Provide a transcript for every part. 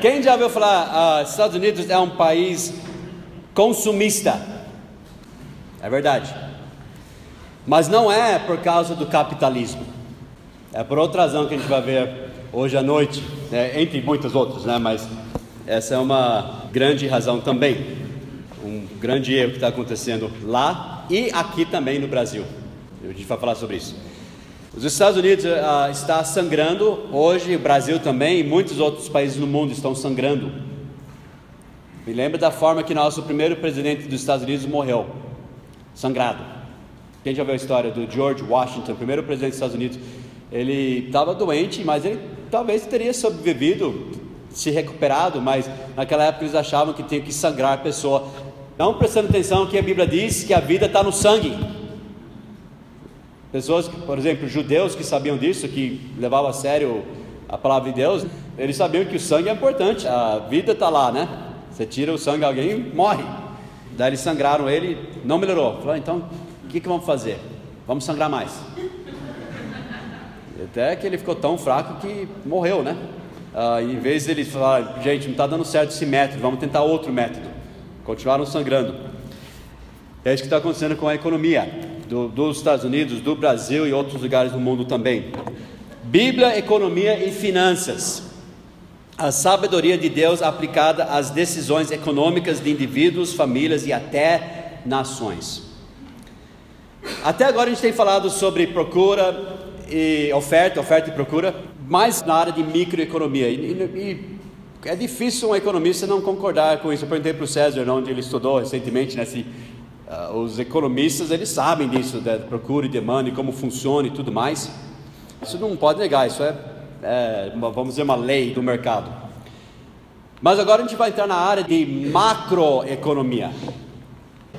Quem já ouviu falar, uh, Estados Unidos é um país consumista? É verdade. Mas não é por causa do capitalismo. É por outra razão que a gente vai ver hoje à noite, né? entre muitas outras, né? Mas essa é uma grande razão também. Um grande erro que está acontecendo lá e aqui também no Brasil. A gente vai falar sobre isso. Os Estados Unidos uh, está sangrando hoje, o Brasil também, e muitos outros países no mundo estão sangrando. Me lembra da forma que nosso primeiro presidente dos Estados Unidos morreu, sangrado. Quem já viu a história do George Washington, primeiro presidente dos Estados Unidos? Ele estava doente, mas ele talvez teria sobrevivido, se recuperado, mas naquela época eles achavam que tinha que sangrar a pessoa. Não prestando atenção que a Bíblia diz que a vida está no sangue. Pessoas, por exemplo, judeus que sabiam disso, que levavam a sério a palavra de Deus, eles sabiam que o sangue é importante, a vida está lá, né? Você tira o sangue de alguém, morre. Daí eles sangraram ele, não melhorou. Falou, então, o que, que vamos fazer? Vamos sangrar mais. Até que ele ficou tão fraco que morreu, né? Ah, em vez dele falar, gente, não está dando certo esse método, vamos tentar outro método. Continuaram sangrando. É isso que está acontecendo com a economia do, dos Estados Unidos, do Brasil e outros lugares do mundo também. Bíblia, economia e finanças. A sabedoria de Deus aplicada às decisões econômicas de indivíduos, famílias e até nações. Até agora a gente tem falado sobre procura e oferta, oferta e procura, mais na área de microeconomia. E, e, é difícil um economista não concordar com isso. Eu perguntei para o César, onde ele estudou recentemente, né, se Uh, os economistas eles sabem disso, da procura e demanda e como funciona e tudo mais. Isso não pode negar, isso é, é vamos dizer, uma lei do mercado. Mas agora a gente vai entrar na área de macroeconomia.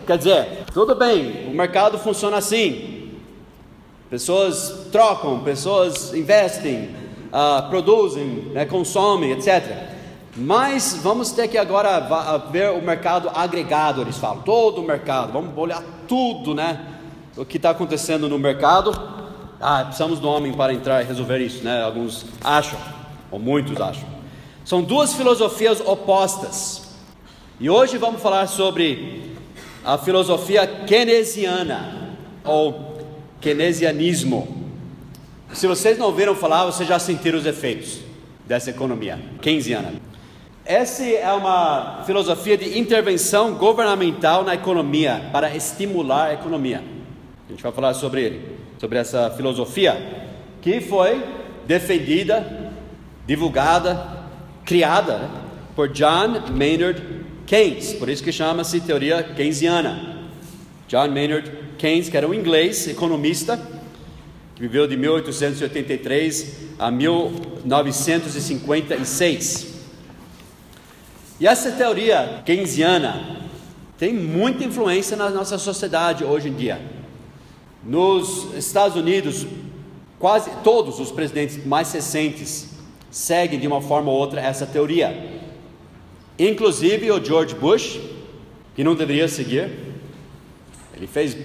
Quer dizer, tudo bem, o mercado funciona assim. Pessoas trocam, pessoas investem, uh, produzem, né, consomem, etc. Mas vamos ter que agora ver o mercado agregado, eles falam, todo o mercado, vamos olhar tudo, né? O que está acontecendo no mercado. Ah, precisamos do homem para entrar e resolver isso, né? Alguns acham, ou muitos acham. São duas filosofias opostas. E hoje vamos falar sobre a filosofia keynesiana, ou keynesianismo. Se vocês não ouviram falar, vocês já sentiram os efeitos dessa economia keynesiana. Essa é uma filosofia de intervenção governamental na economia, para estimular a economia. A gente vai falar sobre ele, sobre essa filosofia, que foi defendida, divulgada, criada né, por John Maynard Keynes, por isso que chama-se teoria keynesiana. John Maynard Keynes, que era um inglês, economista, que viveu de 1883 a 1956. E essa teoria keynesiana tem muita influência na nossa sociedade hoje em dia. Nos Estados Unidos, quase todos os presidentes mais recentes seguem de uma forma ou outra essa teoria. Inclusive o George Bush, que não deveria seguir, ele fez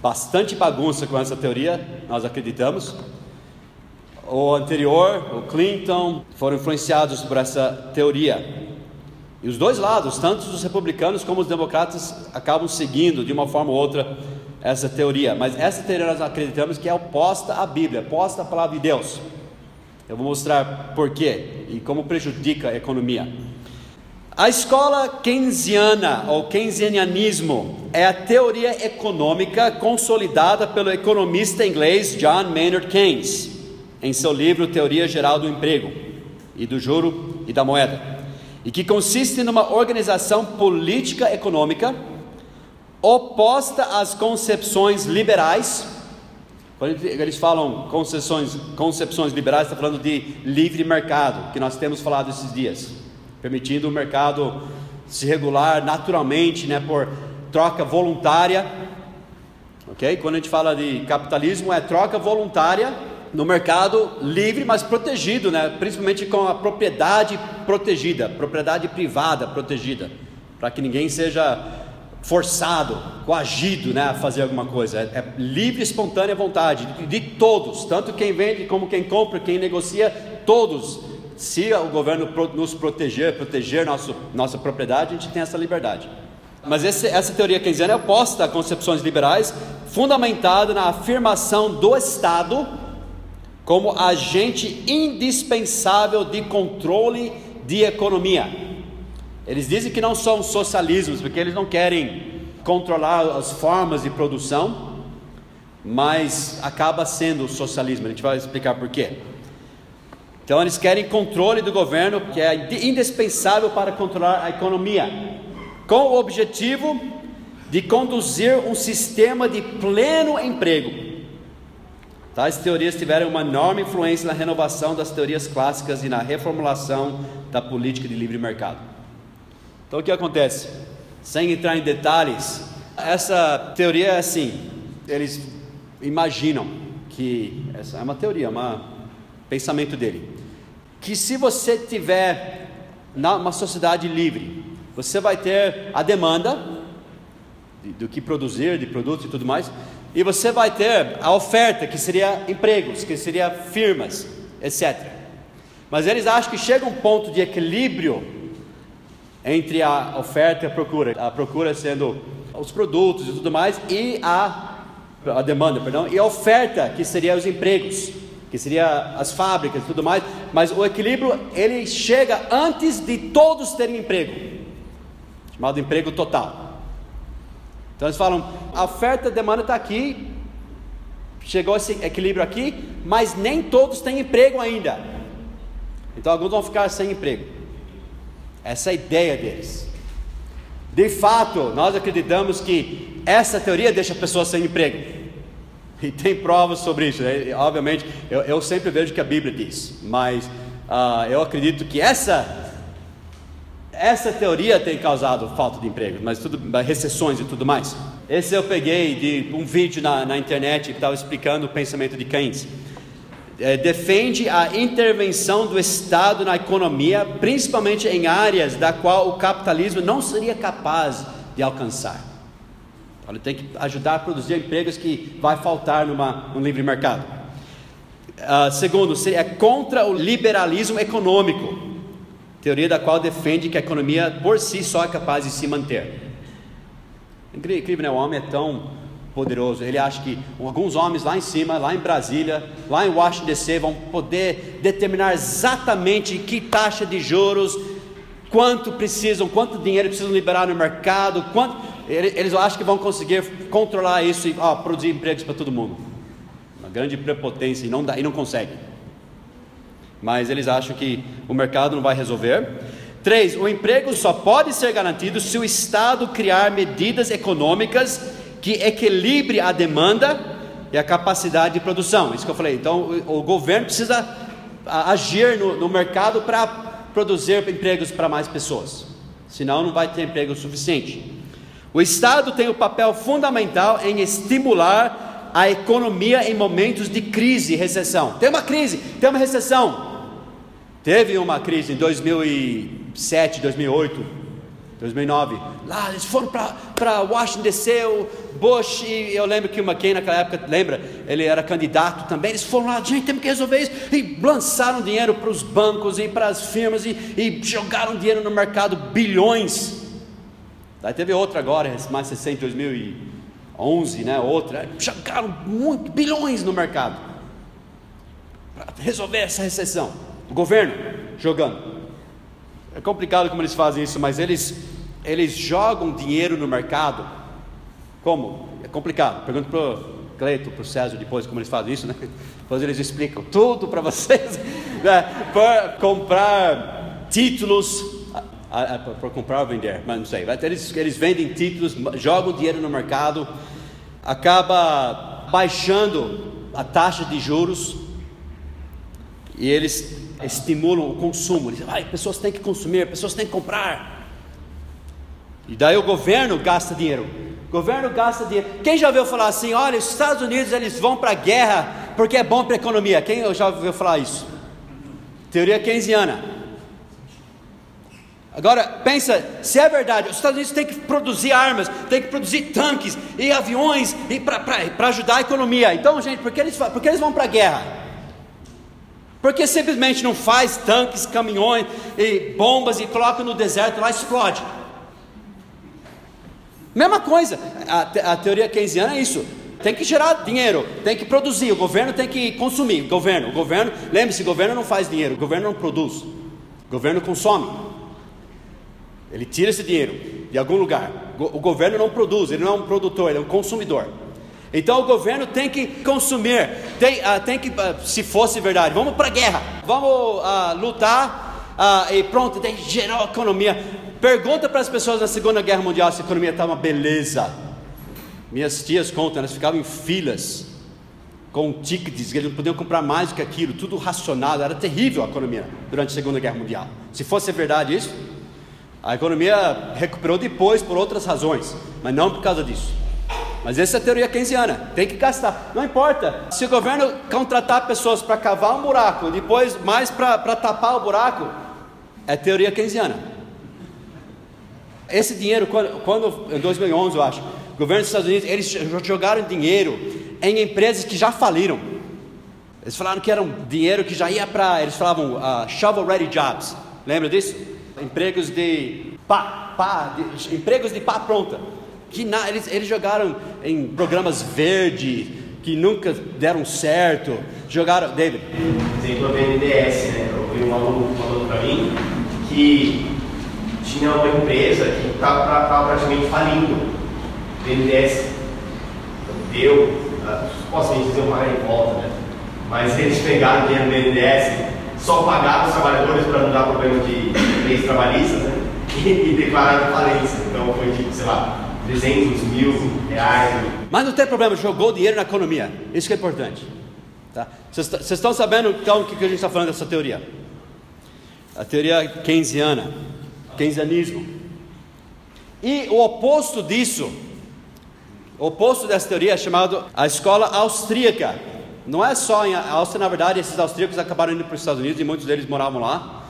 bastante bagunça com essa teoria, nós acreditamos. O anterior, o Clinton, foram influenciados por essa teoria. E os dois lados, tanto os republicanos como os democratas, acabam seguindo de uma forma ou outra essa teoria. Mas essa teoria nós acreditamos que é oposta à Bíblia, oposta à palavra de Deus. Eu vou mostrar por quê e como prejudica a economia. A escola keynesiana ou keynesianismo é a teoria econômica consolidada pelo economista inglês John Maynard Keynes em seu livro Teoria Geral do Emprego e do Juro e da Moeda e que consiste numa organização política econômica oposta às concepções liberais. Quando eles falam concepções, concepções liberais, está falando de livre mercado, que nós temos falado esses dias, permitindo o mercado se regular naturalmente, né, por troca voluntária. Ok? Quando a gente fala de capitalismo, é troca voluntária no mercado livre, mas protegido, né? principalmente com a propriedade protegida, propriedade privada protegida, para que ninguém seja forçado, coagido né, a fazer alguma coisa. É, é livre, espontânea vontade de, todos, tanto quem vende como quem compra, quem negocia, todos se o governo nos proteger, proteger nosso, nossa propriedade, a gente tem essa liberdade. Mas esse, essa teoria keynesiana é oposta a concepções liberais, fundamentada na afirmação do Estado como agente indispensável de controle de economia. Eles dizem que não são socialismos, porque eles não querem controlar as formas de produção, mas acaba sendo socialismo. A gente vai explicar por quê. Então eles querem controle do governo, que é indispensável para controlar a economia com o objetivo de conduzir um sistema de pleno emprego. Tais teorias tiveram uma enorme influência na renovação das teorias clássicas e na reformulação da política de livre mercado. Então o que acontece? Sem entrar em detalhes, essa teoria é assim: eles imaginam que essa é uma teoria, um pensamento dele, que se você tiver uma sociedade livre, você vai ter a demanda do que produzir, de produtos e tudo mais, e você vai ter a oferta, que seria empregos, que seria firmas, etc. Mas eles acham que chega um ponto de equilíbrio entre a oferta e a procura, a procura sendo os produtos e tudo mais, e a, a demanda, perdão, e a oferta, que seria os empregos, que seria as fábricas e tudo mais, mas o equilíbrio ele chega antes de todos terem emprego chamado emprego total. Então eles falam: a oferta e a demanda está aqui, chegou esse equilíbrio aqui, mas nem todos têm emprego ainda. Então alguns vão ficar sem emprego. Essa é a ideia deles. De fato, nós acreditamos que essa teoria deixa pessoas sem emprego. E tem provas sobre isso. Né? Obviamente, eu, eu, sempre vejo que a Bíblia diz, mas uh, eu acredito que essa essa teoria tem causado falta de emprego, mas tudo, recessões e tudo mais. Esse eu peguei de um vídeo na, na internet que estava explicando o pensamento de Keynes. É, defende a intervenção do Estado na economia, principalmente em áreas da qual o capitalismo não seria capaz de alcançar. Ele tem que ajudar a produzir empregos que vai faltar numa, num livre mercado. Uh, segundo, é contra o liberalismo econômico teoria da qual defende que a economia por si só é capaz de se manter. Incrível, né? O homem é tão poderoso. Ele acha que alguns homens lá em cima, lá em Brasília, lá em Washington DC, vão poder determinar exatamente que taxa de juros, quanto precisam, quanto dinheiro precisam liberar no mercado, quanto. Eles acham que vão conseguir controlar isso e ó, produzir empregos para todo mundo. Uma grande prepotência e não, dá, e não conseguem mas eles acham que o mercado não vai resolver. Três, o emprego só pode ser garantido se o Estado criar medidas econômicas que equilibre a demanda e a capacidade de produção. Isso que eu falei. Então, o, governo precisa agir no, no mercado para produzir empregos para mais pessoas. Senão, não vai ter emprego suficiente. O Estado tem o papel fundamental em estimular a economia em momentos de crise e recessão. Tem uma crise, tem uma recessão. Teve uma crise em 2007, 2008, 2009. Lá eles foram para Washington DC, o Bush, e eu lembro que o McCain naquela época, lembra? Ele era candidato também. Eles foram lá, gente, temos que resolver isso. E lançaram dinheiro para os bancos e para as firmas e, e jogaram dinheiro no mercado, bilhões. Aí teve outra agora, mais recente, 2011, né? Outra, jogaram muito, bilhões no mercado para resolver essa recessão. O governo jogando. É complicado como eles fazem isso, mas eles, eles jogam dinheiro no mercado. Como? É complicado. Pergunto para o Cleito, para o César depois como eles fazem isso, né? Depois eles explicam tudo para vocês. Né? Para comprar títulos, para comprar ou vender, mas não sei. Eles, eles vendem títulos, jogam dinheiro no mercado, acaba baixando a taxa de juros e eles estimulam o consumo. Dizem, ah, pessoas têm que consumir, pessoas têm que comprar. E daí o governo gasta dinheiro. O governo gasta dinheiro. Quem já ouviu falar assim? Olha, os Estados Unidos eles vão para a guerra porque é bom para a economia. Quem já ouviu falar isso? Teoria keynesiana. Agora, pensa, se é verdade, os Estados Unidos têm que produzir armas, têm que produzir tanques e aviões e para ajudar a economia. Então, gente, por que eles, por que eles vão para a guerra? Porque simplesmente não faz tanques, caminhões e bombas e coloca no deserto lá explode. Mesma coisa, a, a teoria keynesiana é isso. Tem que gerar dinheiro, tem que produzir, o governo tem que consumir. Governo, governo, lembre-se, o governo não faz dinheiro, o governo não produz. O governo consome. Ele tira esse dinheiro de algum lugar. O governo não produz, ele não é um produtor, ele é um consumidor. Então o governo tem que consumir, tem, uh, tem que, uh, se fosse verdade, vamos para a guerra, vamos uh, lutar e pronto, tem que gerar a economia. Pergunta para as pessoas na Segunda Guerra Mundial se a economia estava uma beleza. Minhas tias contam, elas ficavam em filas com tickets, eles não podiam comprar mais do que aquilo, tudo racionado, era terrível a economia durante a Segunda Guerra Mundial. Se fosse verdade isso, a economia recuperou depois por outras razões, mas não por causa disso. Mas essa é a teoria keynesiana, tem que gastar. Não importa, se o governo contratar pessoas para cavar um buraco, depois mais para tapar o buraco, é teoria keynesiana. Esse dinheiro, quando, quando, em 2011 eu acho, o governo dos Estados Unidos, eles jogaram dinheiro em empresas que já faliram. Eles falaram que era um dinheiro que já ia para, eles falavam uh, shovel ready jobs. Lembra disso? Empregos de pá, pá, de, empregos de pá pronta eles, eles jogaram em programas verde, que nunca deram certo. Jogaram, David. Exemplo, BNDES, né? Eu vi um aluno falando para mim que tinha uma empresa que estava praticamente falindo. A BNDES deu, posso dizer uma revolta, né? Mas eles pegaram o dinheiro do BNDES, só pagaram os trabalhadores para não dar problema de leis trabalhistas, né? E, e declararam falência. Então foi tipo, sei lá, 300 mil reais. Mas não tem problema, jogou dinheiro na economia. Isso que é importante. Tá? Vocês tá, estão sabendo então o que a gente está falando dessa teoria? A teoria keynesiana, keynesianismo. E o oposto disso, o oposto dessa teoria é chamado a escola austríaca. Não é só em Áustria, na verdade, esses austríacos acabaram indo para os Estados Unidos e muitos deles moravam lá.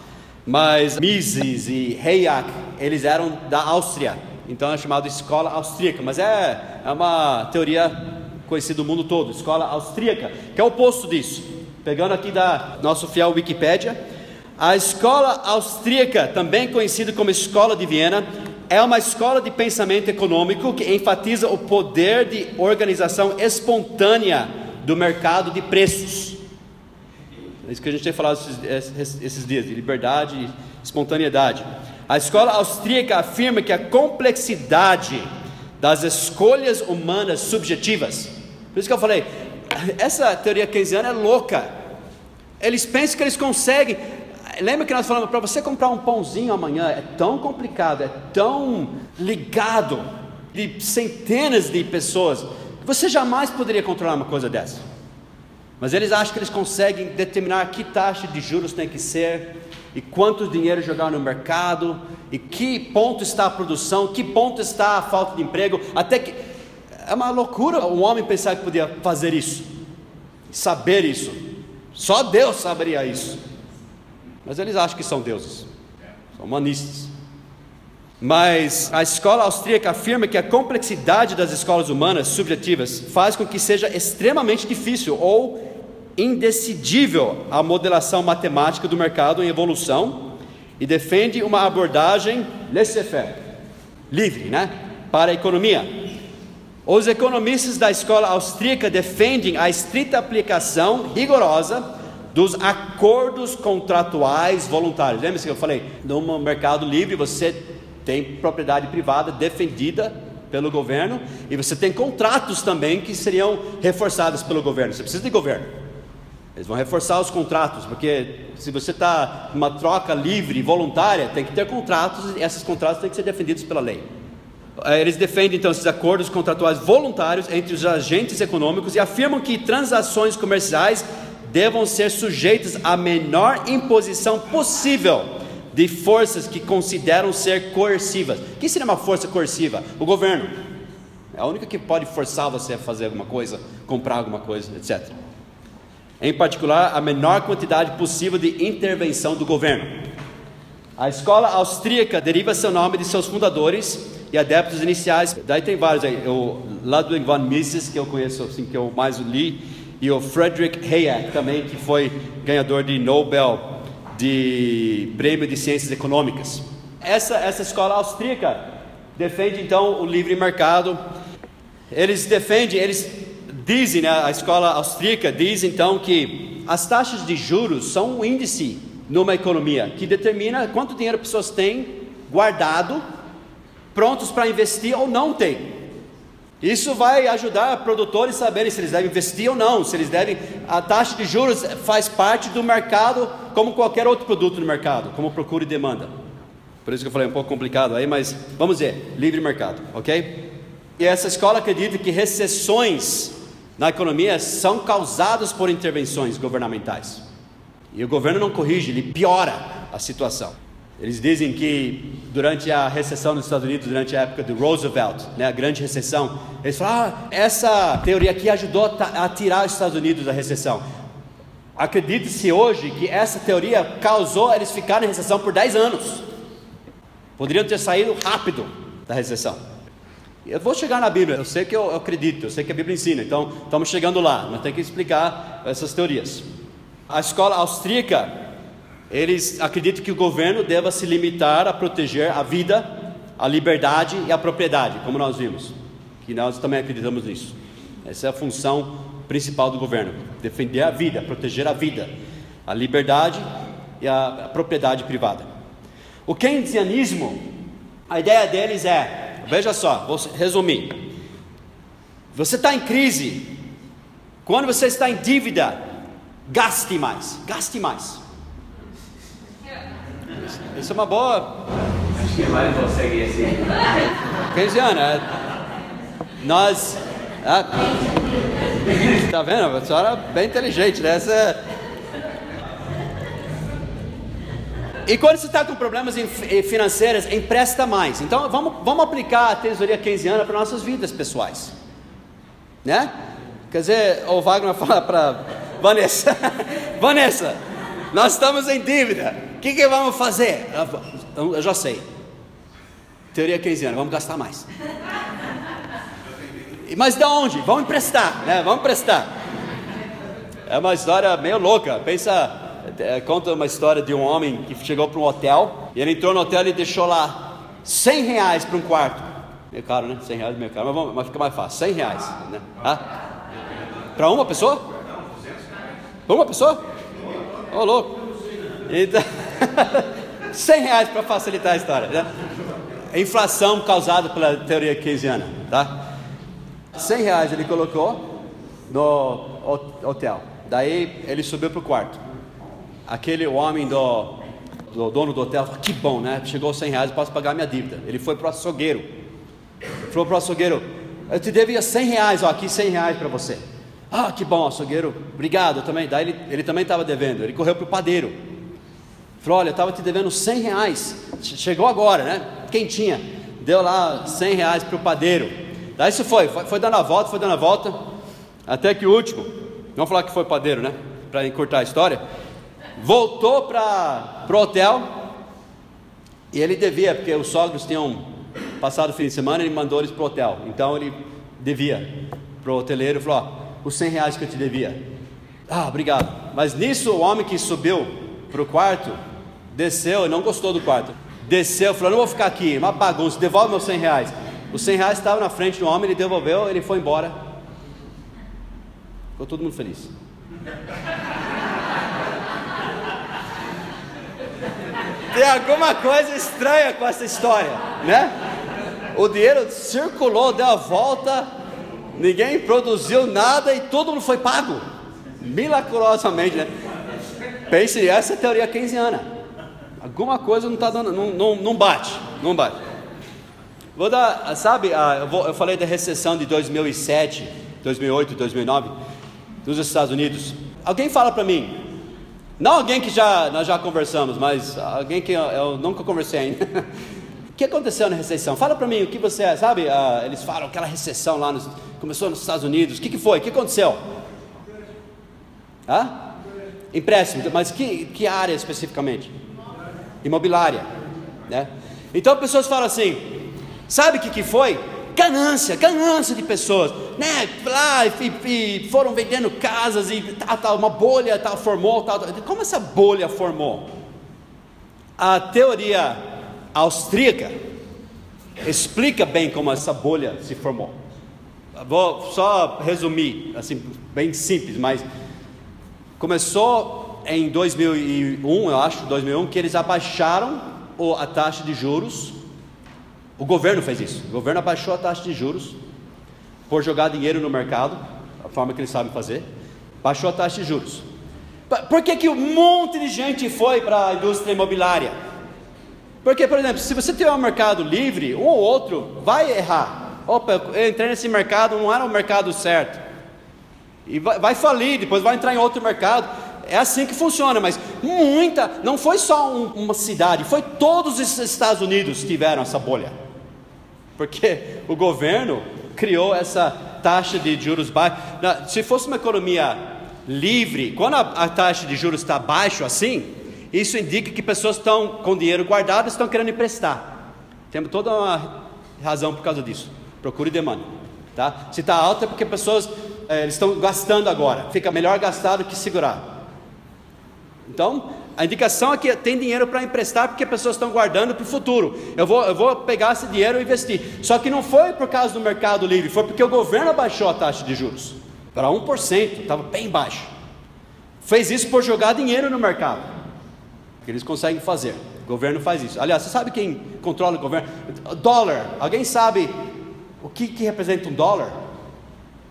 Mas Mises e Hayek, eles eram da Áustria então é chamado escola austríaca, mas é, é uma teoria conhecida no mundo todo, escola austríaca, que é o oposto disso. Pegando aqui da nosso fiel Wikipédia, a escola austríaca, também conhecida como escola de Viena, é uma escola de pensamento econômico que enfatiza o poder de organização espontânea do mercado de preços. É isso que a gente tem falado esses, esses dias, de liberdade e espontaneidade. A escola austríaca afirma que a complexidade das escolhas humanas subjetivas, por isso que eu falei, essa teoria keynesiana é louca. Eles pensam que eles conseguem. Lembra que nós falamos para você comprar um pãozinho amanhã é tão complicado, é tão ligado de centenas de pessoas, você jamais poderia controlar uma coisa dessa. Mas eles acham que eles conseguem determinar que taxa de juros tem que ser, e quanto dinheiro jogar no mercado, e que ponto está a produção, que ponto está a falta de emprego, até que é uma loucura um homem pensar que podia fazer isso, saber isso. Só Deus saberia isso. Mas eles acham que são deuses, são humanistas. Mas a escola austríaca afirma que a complexidade das escolas humanas subjetivas faz com que seja extremamente difícil ou indecidível a modelação matemática do mercado em evolução e defende uma abordagem laissez-faire, livre, né, para a economia. Os economistas da escola austríaca defendem a estrita aplicação rigorosa dos acordos contratuais voluntários. Lembra-se que eu falei? No mercado livre você tem propriedade privada defendida pelo governo e você tem contratos também que seriam reforçados pelo governo. Você precisa de governo. Eles vão reforçar os contratos, porque se você está numa troca livre, voluntária, tem que ter contratos e esses contratos têm que ser defendidos pela lei. Eh, eles defendem então esses acordos contratuais voluntários entre os agentes econômicos e afirmam que transações comerciais devam ser sujeitas à menor imposição possível de forças que consideram ser coercivas. Quem seria uma força coerciva? O governo. É a única que pode forçar você a fazer alguma coisa, comprar alguma coisa, etc em particular a menor quantidade possível de intervenção do governo. A escola austríaca deriva seu nome de seus fundadores e adeptos iniciais. Daí tem vários aí. O Ludwig von Mises, que eu conheço, assim, que eu mais li, e o Frederick Hayek também, que foi ganhador de Nobel de Prêmio de Ciências Econômicas. Essa, essa escola austríaca defende então o livre mercado. Eles defendem, eles dizem, né, a escola austríaca diz então que as taxas de juros são um índice numa economia que determina quanto dinheiro pessoas têm guardado, prontos para investir ou não têm. Isso vai ajudar produtores a saberem se eles devem investir ou não, se eles devem. A taxa de juros faz parte do mercado, como qualquer outro produto no mercado, como procura e demanda. Por isso que eu falei um pouco complicado aí, mas vamos ver, livre mercado, ok? E essa escola acredita que recessões na economia são causadas por intervenções governamentais. E o governo não corrige, ele piora a situação. Eles dizem que durante a recessão nos Estados Unidos, durante a época do Roosevelt, né, a grande recessão, eles falam: ah, essa teoria aqui ajudou a tirar os Estados Unidos da recessão. Acredite-se hoje que essa teoria causou eles ficarem em recessão por 10 anos. Poderiam ter saído rápido da recessão. Eu vou chegar na Bíblia, eu sei que eu, acredito, eu sei que a Bíblia ensina, então estamos chegando lá, mas tem que explicar essas teorias. A escola austríaca eles acreditam que o governo deva se limitar a proteger a vida, a liberdade e a propriedade, como nós vimos, que nós também acreditamos nisso. Essa é a função principal do governo: defender a vida, proteger a vida, a liberdade e a, a propriedade privada. O keynesianismo, a ideia deles é, veja só, vou resumir. Você está em crise, quando você está em dívida, gaste mais, gaste mais. Isso é uma boa. Acho que mais consegue assim. Keynesiana, é. nós. Está vendo? A senhora é bem inteligente, né? Essa... É- e quando você está com problemas financeiros, empresta mais. Então vamos, vamos aplicar a tesouraria keynesiana para nossas vidas pessoais. Né? Quer dizer, o Wagner fala para Vanessa: Vanessa, nós estamos em dívida que, que vamos fazer? Eu já sei. Teoria keynesiana, vamos gastar mais. Mas de onde? Vamos emprestar, né? Vamos emprestar. É uma história meio louca. Pensa, é, conta uma história de um homem que chegou para um hotel e ele entrou no hotel e deixou lá 100 reais para um quarto. Meio caro, né? 100 reais meio caro, mas, vamos, mas fica mais fácil. 100 reais, né? Ah? Para uma pessoa? Para uma pessoa? Ô, oh, louco. Então... 100 reais para facilitar a história. Né? Inflação causada pela teoria keynesiana. Tá? 100 reais ele colocou no hotel. Daí ele subiu para o quarto. Aquele homem do, do, dono do hotel falou: Que bom, né? Chegou 100 reais, posso pagar minha dívida. Ele foi para o açougueiro. Falou para o açougueiro: Eu te devia 100 reais, ó, aqui 100 reais para você. Ah, que bom, açougueiro, obrigado também. Daí ele, ele também estava devendo. Ele correu para o padeiro. Falou: Olha, eu estava te devendo 100 reais. Chegou agora, né? Quem tinha? Deu lá 100 reais para o padeiro. Daí isso foi, foi, foi dando a volta, foi dando a volta. Até que o último, vamos falar que foi padeiro, né? Para encurtar a história. Voltou para o hotel. E ele devia, porque os sogros tinham passado o fim de semana, ele mandou eles para o hotel. Então ele devia para o hoteleiro falou: Ó, os 100 reais que eu te devia. Ah, obrigado. Mas nisso o homem que subiu para o quarto desceu não gostou do quarto. Desceu, falou: Não vou ficar aqui, uma bagunça, devolve meus 100 reais. Os 100 reais estavam na frente do homem, ele devolveu, ele foi embora. Ficou todo mundo feliz. Tem alguma coisa estranha com essa história, né? O dinheiro circulou, deu a volta, ninguém produziu nada e todo mundo foi pago. Milagrosamente, né? Pense, essa é a teoria keynesiana. Alguma coisa não está dando, não, não, não bate, não bate. Vou dar, sabe, eu, vou, eu falei da recessão de 2007, 2008, 2009 dos Estados Unidos. Alguém fala para mim, não alguém que já nós já conversamos, mas alguém que eu, nunca conversei ainda. o que aconteceu na recessão? Fala para mim o que você é, sabe? Uh, eles falam aquela recessão lá nos, começou nos Estados Unidos. O que, que foi? O que aconteceu? Hã? Empréstimo, mas que, que área especificamente? Imobiliária. Né? Então pessoas falam assim: sabe o que, que foi? Ganância, ganância de pessoas. né, lá, e, e foram vendendo casas e tal, uma bolha tal, formou, tal, tal. Como essa bolha formou? A teoria austríaca explica bem como essa bolha se formou. Vou só resumir, assim, bem simples, mas começou em 2001, eu acho, 2001, que eles abaixaram a taxa de juros. O governo fez isso. O governo abaixou a taxa de juros por jogar dinheiro no mercado, a forma que eles sabem fazer. Baixou a taxa de juros. Por que, que um monte de gente foi para a indústria imobiliária? Porque, por exemplo, se você tiver um mercado livre, um ou outro vai errar. Opa, eu entrei nesse mercado, não era o mercado certo. E vai, vai falir, depois vai entrar em outro mercado. É assim que funciona, mas muita, não foi só um, uma cidade, foi todos os Estados Unidos que tiveram essa bolha. Porque o governo criou essa taxa de juros baixa. Se fosse uma economia livre, quando a, a taxa de juros está baixo assim, isso indica que pessoas estão com dinheiro guardado, estão querendo emprestar. Temos toda uma razão por causa disso procura e demanda. Tá? Se está alto é porque pessoas é, estão gastando agora. Fica melhor gastar do que segurar. Então, a indicação é que tem dinheiro para emprestar porque pessoas estão guardando para o futuro. Eu vou, eu vou pegar esse dinheiro e investir. Só que não foi por causa do mercado livre, foi porque o governo abaixou a taxa de juros para 1%, estava bem baixo. Fez isso por jogar dinheiro no mercado. Que eles conseguem fazer. O governo faz isso. Aliás, você sabe quem controla o governo? Dólar. Alguém sabe o que, que representa um dólar?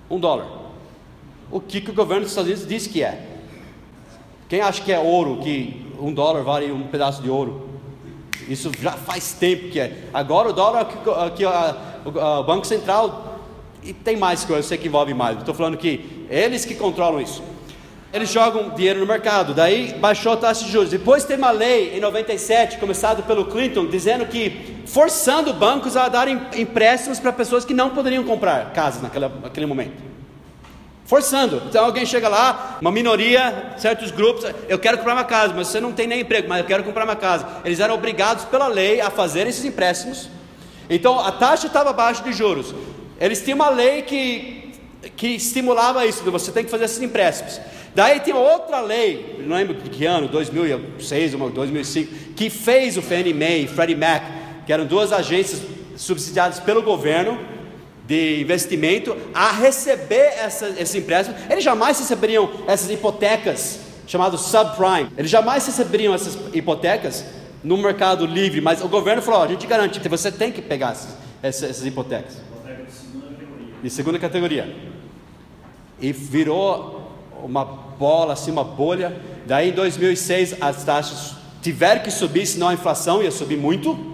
Um dólar. O que, que o governo dos Estados Unidos diz que é? Quem acha que é ouro, que um dólar vale um pedaço de ouro? Isso já faz tempo que é. Agora o dólar que, o, Banco Central e tem mais coisas, sei que envolve mais. Estou falando que eles que controlam isso eles jogam dinheiro no mercado, daí baixou a taxa de juros. Depois tem uma lei em 97, começada pelo Clinton, dizendo que forçando bancos a darem empréstimos para pessoas que não poderiam comprar casas naquela, naquele momento. Forçando. Então alguém chega lá, uma minoria, certos grupos, eu quero comprar uma casa, mas você não tem nem emprego, mas eu quero comprar uma casa. Eles eram obrigados pela lei a fazer esses empréstimos. Então a taxa estava abaixo de juros. Eles tinham uma lei que, que estimulava isso, você tem que fazer esses empréstimos. Daí tem outra lei, não lembro de que ano, 2006 ou 2005, que fez o Fannie Mae e Freddie Mac, que eram duas agências subsidiadas pelo governo de investimento, a receber essa, esses empréstimos. Eles jamais receberiam essas hipotecas chamadas subprime. Eles jamais receberiam essas hipotecas no mercado livre, mas o governo falou: a gente garante você tem que pegar essas, essas, essas hipotecas. De segunda categoria. De segunda categoria. E virou uma bola, assim, uma bolha. Daí em 2006 as taxas tiveram que subir, senão a inflação ia subir muito.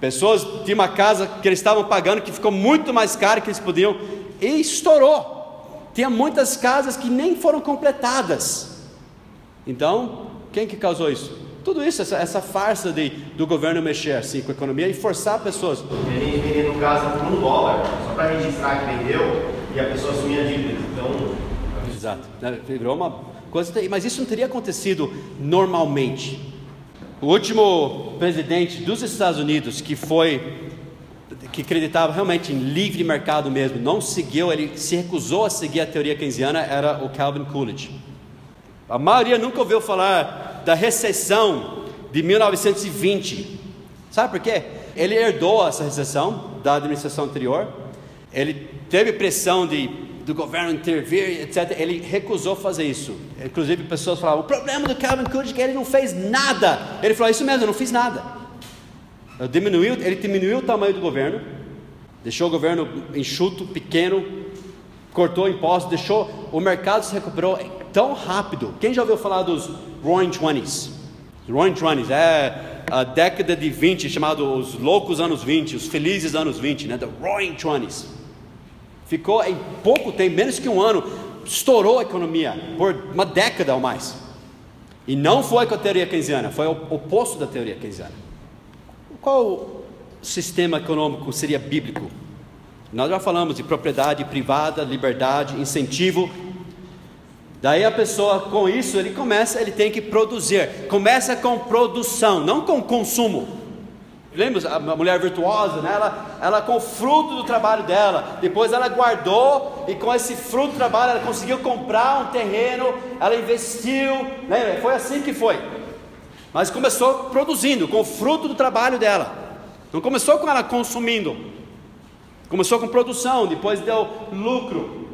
Pessoas tinham uma casa que eles estavam pagando que ficou muito mais cara que eles podiam e estourou. Tinha muitas casas que nem foram completadas. Então, quem que causou isso? Tudo isso, essa, essa farsa de, do governo mexer assim com a economia e forçar pessoas. Ele vendendo casa por um dólar, só para registrar que vendeu e a pessoa assumir a dívida. Então, Exato. Virou uma coisa, mas isso não teria acontecido normalmente. O último presidente dos Estados Unidos que foi que acreditava realmente em livre mercado mesmo, não seguiu, ele se recusou a seguir a teoria keynesiana, era o Calvin Coolidge. A maioria nunca ouviu falar da recessão de 1920. Sabe por quê? Ele herdou essa recessão da administração anterior. Ele teve pressão de do governo intervir, etc. Ele recusou fazer isso. Inclusive, pessoas falavam: o problema do Calvin Coolidge é que ele não fez nada. Ele falou: isso mesmo, eu não fiz nada. Diminuiu, ele diminuiu o tamanho do governo, deixou o governo enxuto, pequeno, cortou impostos, deixou o mercado se recuperou tão rápido. Quem já ouviu falar dos Roaring Twenties? Roaring Twenties é a década de 20, chamado os loucos anos 20, os felizes anos 20, né? The Roaring Twenties. Ficou em pouco tempo, menos que um ano, estourou a economia por uma década ou mais. E não foi com a teoria keynesiana, foi o oposto da teoria keynesiana. Qual sistema econômico seria bíblico? Nós já falamos de propriedade privada, liberdade, incentivo. Daí a pessoa com isso, ele começa, ele tem que produzir. Começa com produção, não com consumo. Lembra a mulher virtuosa, né? Ela, ela com o fruto do trabalho dela, depois ela guardou e com esse fruto do trabalho ela conseguiu comprar um terreno, ela investiu, lembra? Foi assim que foi. Mas começou produzindo com o fruto do trabalho dela. Não começou com ela consumindo. Começou com produção, depois deu lucro.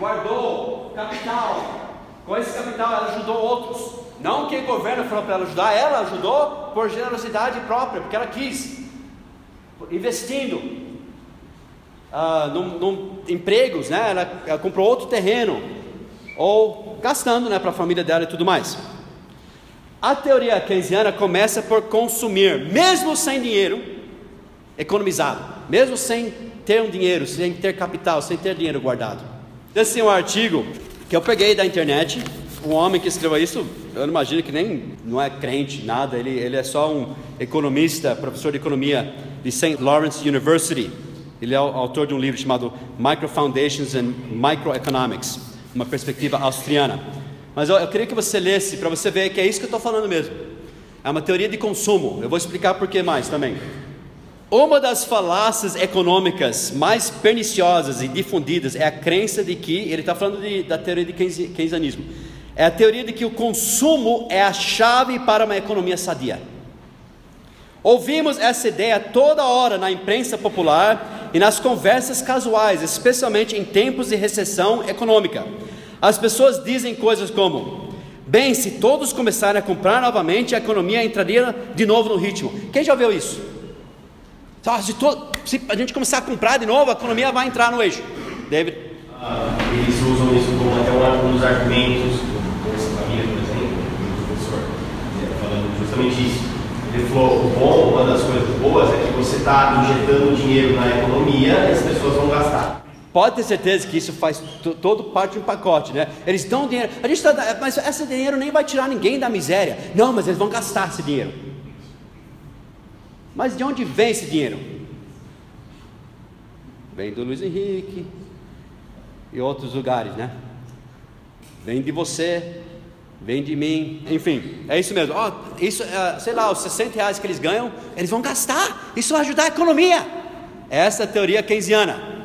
Guardou capital. Com esse capital ela ajudou outros. Não que o governo falou para ela ajudar, ela ajudou por generosidade própria, porque ela quis. Investindo uh, empregos, né? Ela, ela, comprou outro terreno, ou gastando né, para a família dela e tudo mais. A teoria keynesiana começa por consumir, mesmo sem dinheiro economizado, mesmo sem ter um dinheiro, sem ter capital, sem ter dinheiro guardado. Esse é um artigo que eu peguei da internet um homem que escreveu isso, eu imagino que nem não é crente, nada, ele, ele é só um economista, professor de economia de St. Lawrence University. Ele é o autor de um livro chamado Micro Foundations and Microeconomics, uma perspectiva austriana. Mas eu, eu queria que você lesse para você ver que é isso que eu estou falando mesmo. É uma teoria de consumo. Eu vou explicar por que mais também. Uma das falácias econômicas mais perniciosas e difundidas é a crença de que, ele está falando de, da teoria de keynesianismo, é a teoria de que o consumo é a chave para uma economia sadia. Ouvimos essa ideia toda hora na imprensa popular e nas conversas casuais, especialmente em tempos de recessão econômica. As pessoas dizem coisas como: bem, se todos começarem a comprar novamente, a economia entraria de novo no ritmo. Quem já viu isso? Se, todo, se a gente começar a comprar de novo, a economia vai entrar no eixo. David? Ah, eles usam isso como até um dos argumentos justamente isso. Ele falou: o bom, uma das coisas boas é que você está injetando dinheiro na economia e as pessoas vão gastar. Pode ter certeza que isso faz todo parte de um pacote, né? Eles dão dinheiro, a gente tá, mas esse dinheiro nem vai tirar ninguém da miséria. Não, mas eles vão gastar esse dinheiro. Mas de onde vem esse dinheiro? Vem do Luiz Henrique e outros lugares, né? Vem de você, vem de mim, enfim, é isso mesmo. Oh, isso, uh, sei lá, os 60 reais que eles ganham, eles vão gastar, isso vai ajudar a economia. Essa é a teoria keynesiana.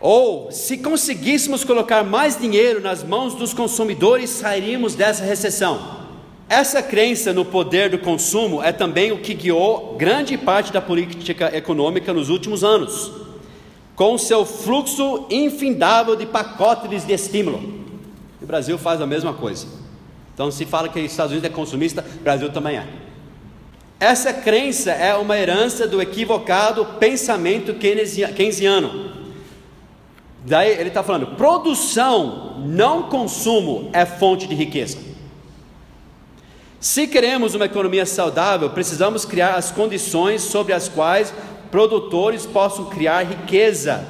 Ou, se conseguíssemos colocar mais dinheiro nas mãos dos consumidores, sairíamos dessa recessão. Essa crença no poder do consumo é também o que guiou grande parte da política econômica nos últimos anos, com seu fluxo infindável de pacotes de estímulo. E o Brasil faz a mesma coisa. Então, se fala que os Estados Unidos é consumista, o Brasil também é. Essa crença é uma herança do equivocado pensamento keynesiano. Daí ele está falando: produção, não consumo, é fonte de riqueza. Se queremos uma economia saudável, precisamos criar as condições sobre as quais produtores possam criar riqueza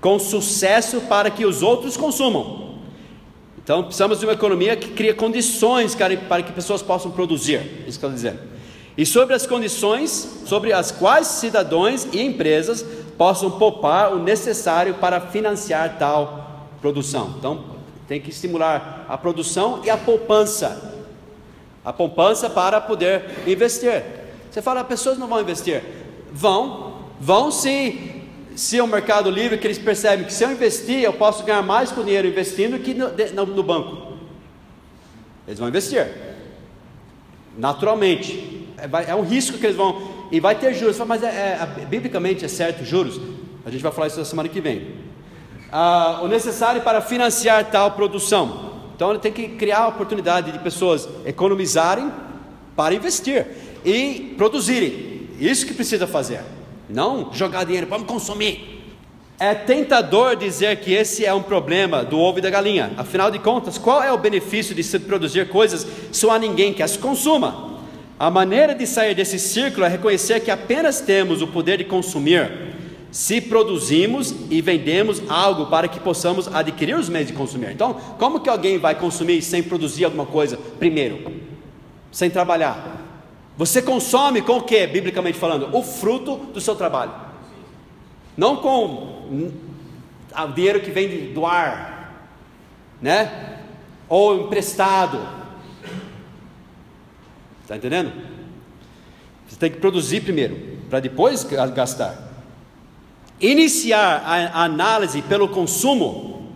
com sucesso para que os outros consumam. Então precisamos de uma economia que cria condições para que pessoas possam produzir. Isso que eu estou dizendo. E sobre as condições sobre as quais cidadãos e empresas possam poupar o necessário para financiar tal produção. Então tem que estimular a produção e a poupança. A poupança para poder investir. Você fala, pessoas não vão investir. Vão, vão se se é um mercado livre que eles percebem que se eu investir, eu posso ganhar mais com dinheiro investindo que no, no, no banco. Eles vão investir. Naturalmente. É, é, um risco que eles vão. E vai ter juros. Mas é, é, biblicamente é certo juros? A gente vai falar isso na semana que vem. Ah, o necessário para financiar tal produção. Então ele tem que criar a oportunidade de pessoas economizarem para investir e produzirem. Isso que precisa fazer. Não jogar dinheiro, vamos consumir. É tentador dizer que esse é um problema do ovo e da galinha. Afinal de contas, qual é o benefício de se produzir coisas se não há ninguém que as consuma? A maneira de sair desse círculo é reconhecer que apenas temos o poder de consumir se produzimos e vendemos algo para que possamos adquirir os meios de consumir. Então, como que alguém vai consumir sem produzir alguma coisa primeiro? Sem trabalhar? Você consome com o que, biblicamente falando? O fruto do seu trabalho. Não com o dinheiro que vem do ar, né? Ou emprestado. Está entendendo? Você tem que produzir primeiro, para depois gastar. Iniciar a análise pelo consumo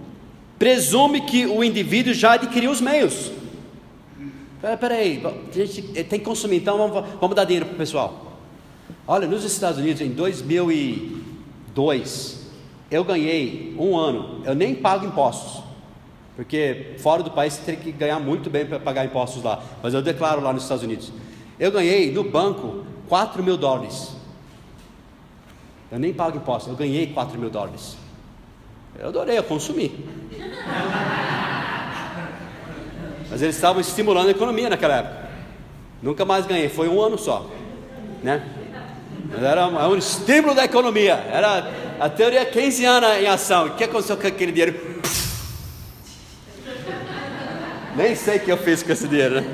presume que o indivíduo já adquiriu os meios. Espera aí, a gente tem que consumir, então vamos, vamos dar dinheiro para o pessoal. Olha, nos Estados Unidos, em 2002, eu ganhei um ano, eu nem pago impostos, porque fora do país você tem que ganhar muito bem para pagar impostos lá, mas eu declaro lá nos Estados Unidos. Eu ganhei no banco 4 mil dólares. Eu nem pago impostos, eu ganhei 4 mil dólares. Eu adorei, eu consumi. Mas eles estavam estimulando a economia naquela época. Nunca mais ganhei, foi um ano só. Né? Mas era um, estímulo da economia. Era a teoria keynesiana em ação. O que aconteceu com aquele dinheiro? Nem sei o que eu fiz com esse dinheiro. Né?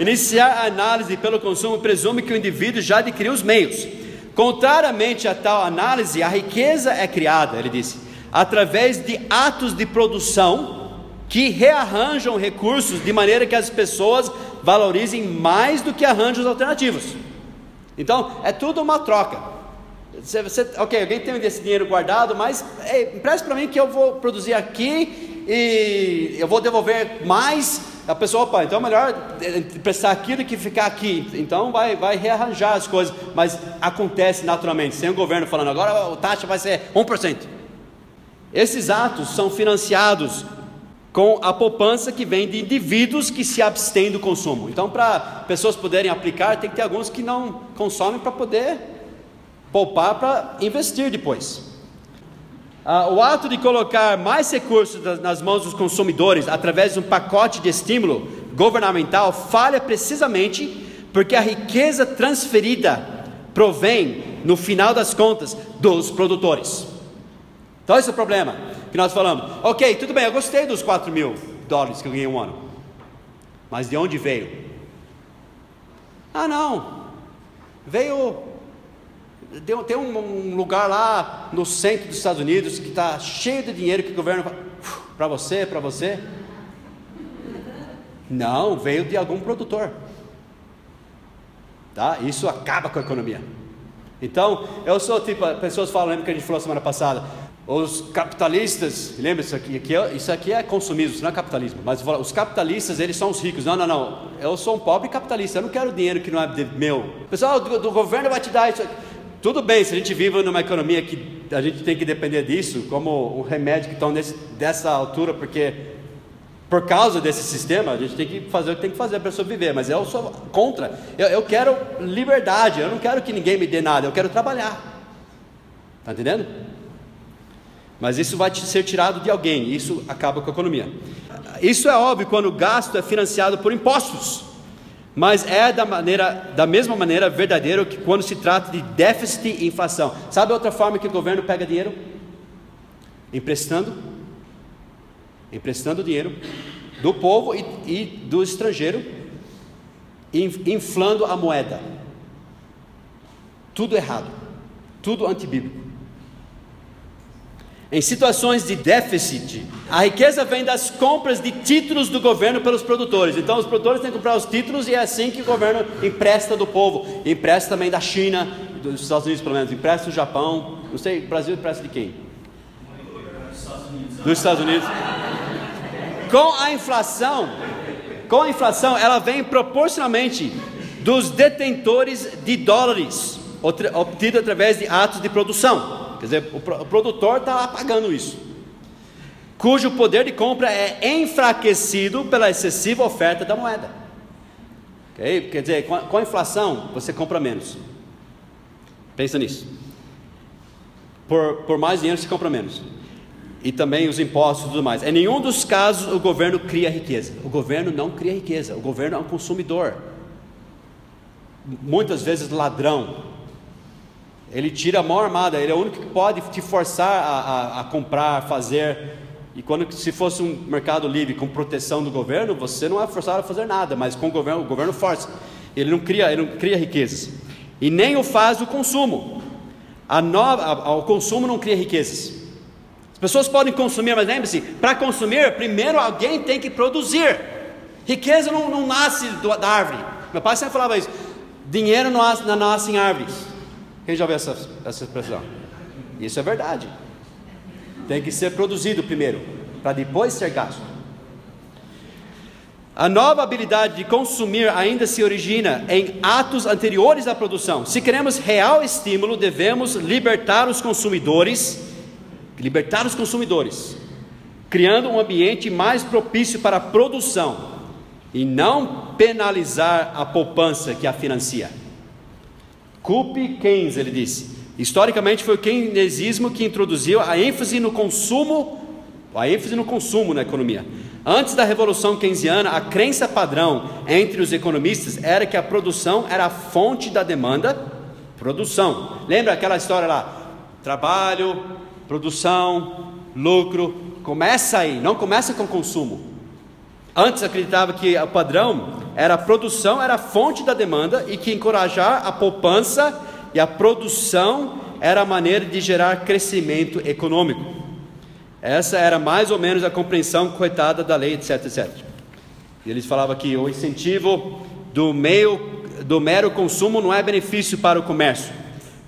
Iniciar a análise pelo consumo presume que o indivíduo já adquiriu os meios. Contrariamente a tal análise, a riqueza é criada, ele disse, através de atos de produção que rearranjam recursos de maneira que as pessoas valorizem mais do que arranjos alternativos. Então, é tudo uma troca. Você, você, ok, alguém tem esse dinheiro guardado, mas é, empresta para mim que eu vou produzir aqui e eu vou devolver mais. A pessoa, opa, então é melhor emprestar aqui do que ficar aqui. Então vai, vai rearranjar as coisas, mas acontece naturalmente, sem o governo falando, agora a taxa vai ser 1%. Esses atos são financiados com a poupança que vem de indivíduos que se abstêm do consumo. Então, para pessoas poderem aplicar, tem que ter alguns que não consomem para poder poupar para investir depois. Ah, o ato de colocar mais recursos nas mãos dos consumidores através de um pacote de estímulo governamental falha precisamente porque a riqueza transferida provém, no final das contas, dos produtores. Então, esse é o problema que nós falamos. Ok, tudo bem, eu gostei dos 4 mil dólares que eu ganhei um ano. Mas de onde veio? Ah, não. Veio. Tem um lugar lá no centro dos Estados Unidos que está cheio de dinheiro que o governo para você, para você. Não, veio de algum produtor. Tá? Isso acaba com a economia. Então, eu sou tipo, pessoas falam, lembra que a gente falou semana passada, os capitalistas, lembra isso aqui, aqui é, isso aqui é consumismo, isso não é capitalismo, mas os capitalistas, eles são os ricos. Não, não, não, eu sou um pobre capitalista, eu não quero dinheiro que não é meu. Pessoal, do, do governo vai te dar isso. Tudo bem, se a gente vive numa economia que a gente tem que depender disso, como um remédio que estão nesse, dessa altura, porque por causa desse sistema, a gente tem que fazer o que tem que fazer para sobreviver, mas eu sou contra. Eu, eu quero liberdade, eu não quero que ninguém me dê nada, eu quero trabalhar. Está entendendo? Mas isso vai ser tirado de alguém, isso acaba com a economia. Isso é óbvio quando o gasto é financiado por impostos, mas é da, maneira, da mesma maneira verdadeiro que quando se trata de déficit e inflação. Sabe outra forma que o governo pega dinheiro? Emprestando, emprestando dinheiro do povo e, e do estrangeiro, inflando a moeda. Tudo errado, tudo antibíblico. Em situações de déficit, a riqueza vem das compras de títulos do governo pelos produtores. Então, os produtores têm que comprar os títulos e é assim que o governo empresta do povo. Empresta também da China, dos Estados Unidos, pelo menos. Empresta do Japão. Não sei, Brasil empresta de quem? Dos Estados Unidos. Com a inflação, com a inflação, ela vem proporcionalmente dos detentores de dólares, obtido através de atos de produção. Quer dizer, o produtor está lá pagando isso. Cujo poder de compra é enfraquecido pela excessiva oferta da moeda. Okay? Quer dizer, com a, com a inflação, você compra menos. Pensa nisso. Por, por mais dinheiro, você compra menos. E também os impostos e tudo mais. Em nenhum dos casos o governo cria riqueza. O governo não cria riqueza. O governo é um consumidor. Muitas vezes ladrão ele tira a mão armada, ele é o único que pode te forçar a, a, a comprar, fazer. E quando se fosse um mercado livre com proteção do governo, você não é forçado a fazer nada, mas com o governo, o governo força. Ele não cria, ele não cria riquezas. E nem o faz o consumo. A nova, a, o consumo não cria riquezas. As pessoas podem consumir, mas lembre-se, para consumir, primeiro alguém tem que produzir. Riqueza não, não nasce do, da árvore. Meu pai sempre falava isso. dinheiro não nasce, não nasce em árvores. Quem já viu essa, essa expressão? Isso é verdade. Tem que ser produzido primeiro, para depois ser gasto. A nova habilidade de consumir ainda se origina em atos anteriores à produção. Se queremos real estímulo, devemos libertar os consumidores, libertar os consumidores, criando um ambiente mais propício para a produção e não penalizar a poupança que a financia. Culpe Keynes, ele disse. Historicamente foi o keynesismo que introduziu a ênfase no consumo, a ênfase no consumo na economia. Antes da Revolução Keynesiana, a crença padrão entre os economistas era que a produção era a fonte da demanda. Produção. Lembra aquela história lá? Trabalho, produção, lucro. Começa aí, não começa com consumo. Antes acreditava que o padrão era a produção, era a fonte da demanda e que encorajar a poupança e a produção era a maneira de gerar crescimento econômico. Essa era mais ou menos a compreensão coitada da lei, etc, etc. E eles falavam que o incentivo do meio do mero consumo não é benefício para o comércio,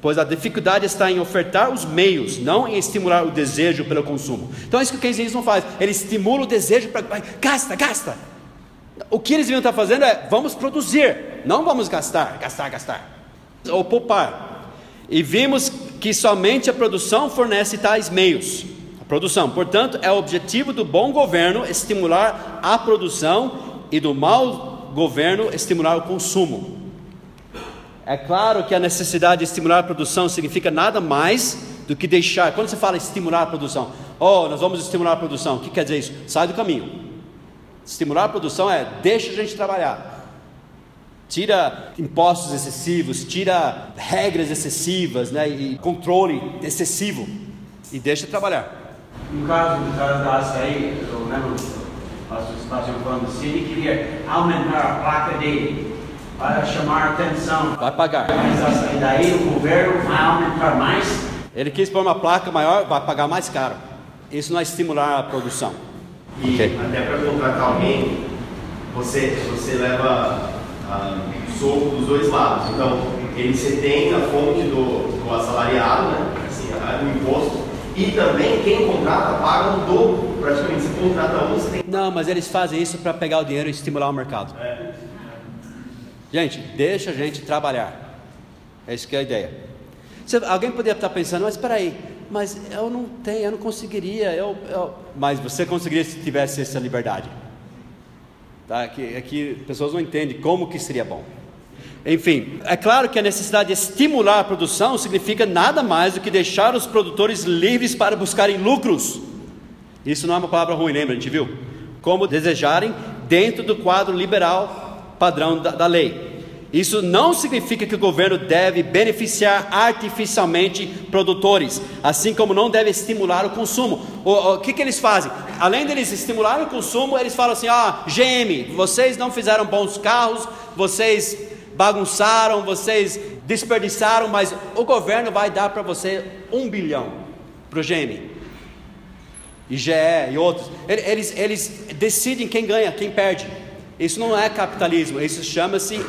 pois a dificuldade está em ofertar os meios, não em estimular o desejo pelo consumo. Então é isso que o keynesianismo faz. Ele estimula o desejo para gasta, gasta. O que eles deviam estar fazendo é vamos produzir, não vamos gastar, gastar, gastar, ou poupar. E vimos que somente a produção fornece tais meios produção. Portanto, é o objetivo do bom governo estimular a produção e do mau governo estimular o consumo. É claro que a necessidade de estimular a produção significa nada mais do que deixar. Quando você fala estimular a produção, oh, nós vamos estimular a produção, o que quer dizer isso? Sai do caminho. Estimular a produção é deixa a gente trabalhar. Tira impostos excessivos, tira regras excessivas né, e controle excessivo e deixa trabalhar. No caso, no caso da açaí, eu lembro as estavam falando se ele queria aumentar a placa dele para chamar a atenção. Vai pagar. Mas açaí, daí o governo vai aumentar mais. Ele quis pôr uma placa maior, vai pagar mais caro. Isso não é estimular a produção. E okay. até para contratar alguém, você, você leva ah, soco dos dois lados. Então, ele você tem a fonte do, do assalariado, né? assim, o imposto, e também quem contrata paga o dobro, praticamente. Se contrata um, você tem Não, mas eles fazem isso para pegar o dinheiro e estimular o mercado. É. Gente, deixa a gente trabalhar. É isso que é a ideia. Alguém poderia estar pensando, mas espera aí, mas eu não tenho, eu não conseguiria, eu, eu... mas você conseguiria se tivesse essa liberdade. Tá? Que, é que pessoas não entendem como que seria bom. Enfim, é claro que a necessidade de estimular a produção significa nada mais do que deixar os produtores livres para buscarem lucros. Isso não é uma palavra ruim, lembra? A gente viu? Como desejarem dentro do quadro liberal padrão da, da lei. Isso não significa que o governo deve beneficiar artificialmente produtores, assim como não deve estimular o consumo. O, o, que, que eles fazem? Além deles estimular o consumo, eles falam assim: ah, GM, vocês não fizeram bons carros, vocês bagunçaram, vocês desperdiçaram, mas o governo vai dar para você um bilhão para o GM, IGE e outros. Eles, eles decidem quem ganha, quem perde. Isso não é capitalismo, isso chama-se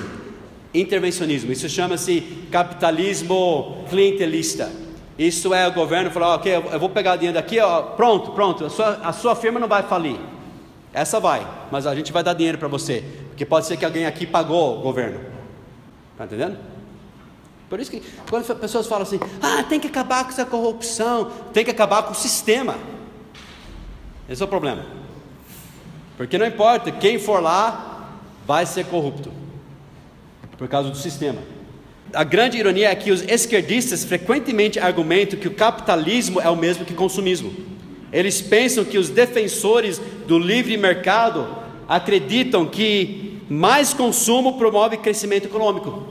intervencionismo, isso chama-se capitalismo clientelista. Isso é o governo falar, ok, eu vou pegar dinheiro daqui, ó, pronto, pronto, a sua, a sua firma não vai falir. Essa vai, mas a gente vai dar dinheiro para você, porque pode ser que alguém aqui pagou o governo. Está entendendo? Por isso que quando as pessoas falam assim, ah, tem que acabar com essa corrupção, tem que acabar com o sistema. Esse é o problema. Porque não importa, quem for lá vai ser corrupto. Por causa do sistema. A grande ironia é que os esquerdistas frequentemente argumentam que o capitalismo é o mesmo que consumismo. Eles pensam que os defensores do livre mercado acreditam que mais consumo promove crescimento econômico.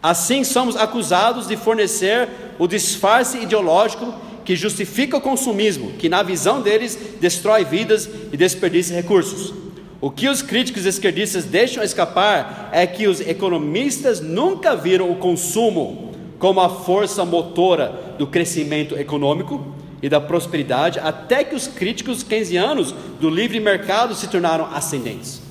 Assim, somos acusados de fornecer o disfarce ideológico que justifica o consumismo, que, na visão deles, destrói vidas e desperdiça recursos. O que os críticos esquerdistas deixam escapar é que os economistas nunca viram o consumo como a força motora do crescimento econômico e da prosperidade, até que os críticos keynesianos do livre mercado se tornaram ascendentes.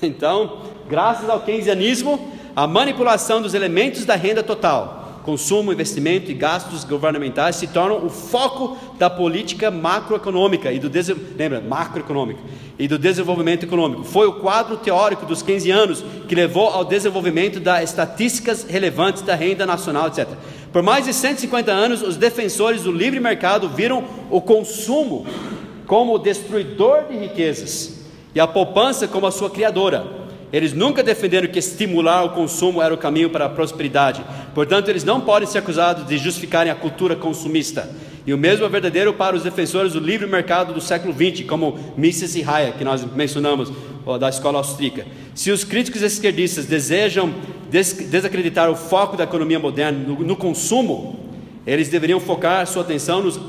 Então, graças ao keynesianismo, a manipulação dos elementos da renda total, consumo, investimento e gastos governamentais se tornam o foco da política macroeconômica e do lembra, macroeconômica e do desenvolvimento econômico. Foi o quadro teórico dos 15 anos que levou ao desenvolvimento das estatísticas relevantes da renda nacional, etc. Por mais de 150 anos, os defensores do livre mercado viram o consumo como destruidor de riquezas e a poupança como a sua criadora. Eles nunca defenderam que estimular o consumo era o caminho para a prosperidade. Portanto, eles não podem ser acusados de justificarem a cultura consumista. E o mesmo é verdadeiro para os defensores do livre mercado do século XX, como Mises e Hayek, que nós mencionamos, da escola austríaca. Se os críticos esquerdistas desejam des desacreditar o foco da economia moderna no, no consumo, eles deveriam focar sua atenção nos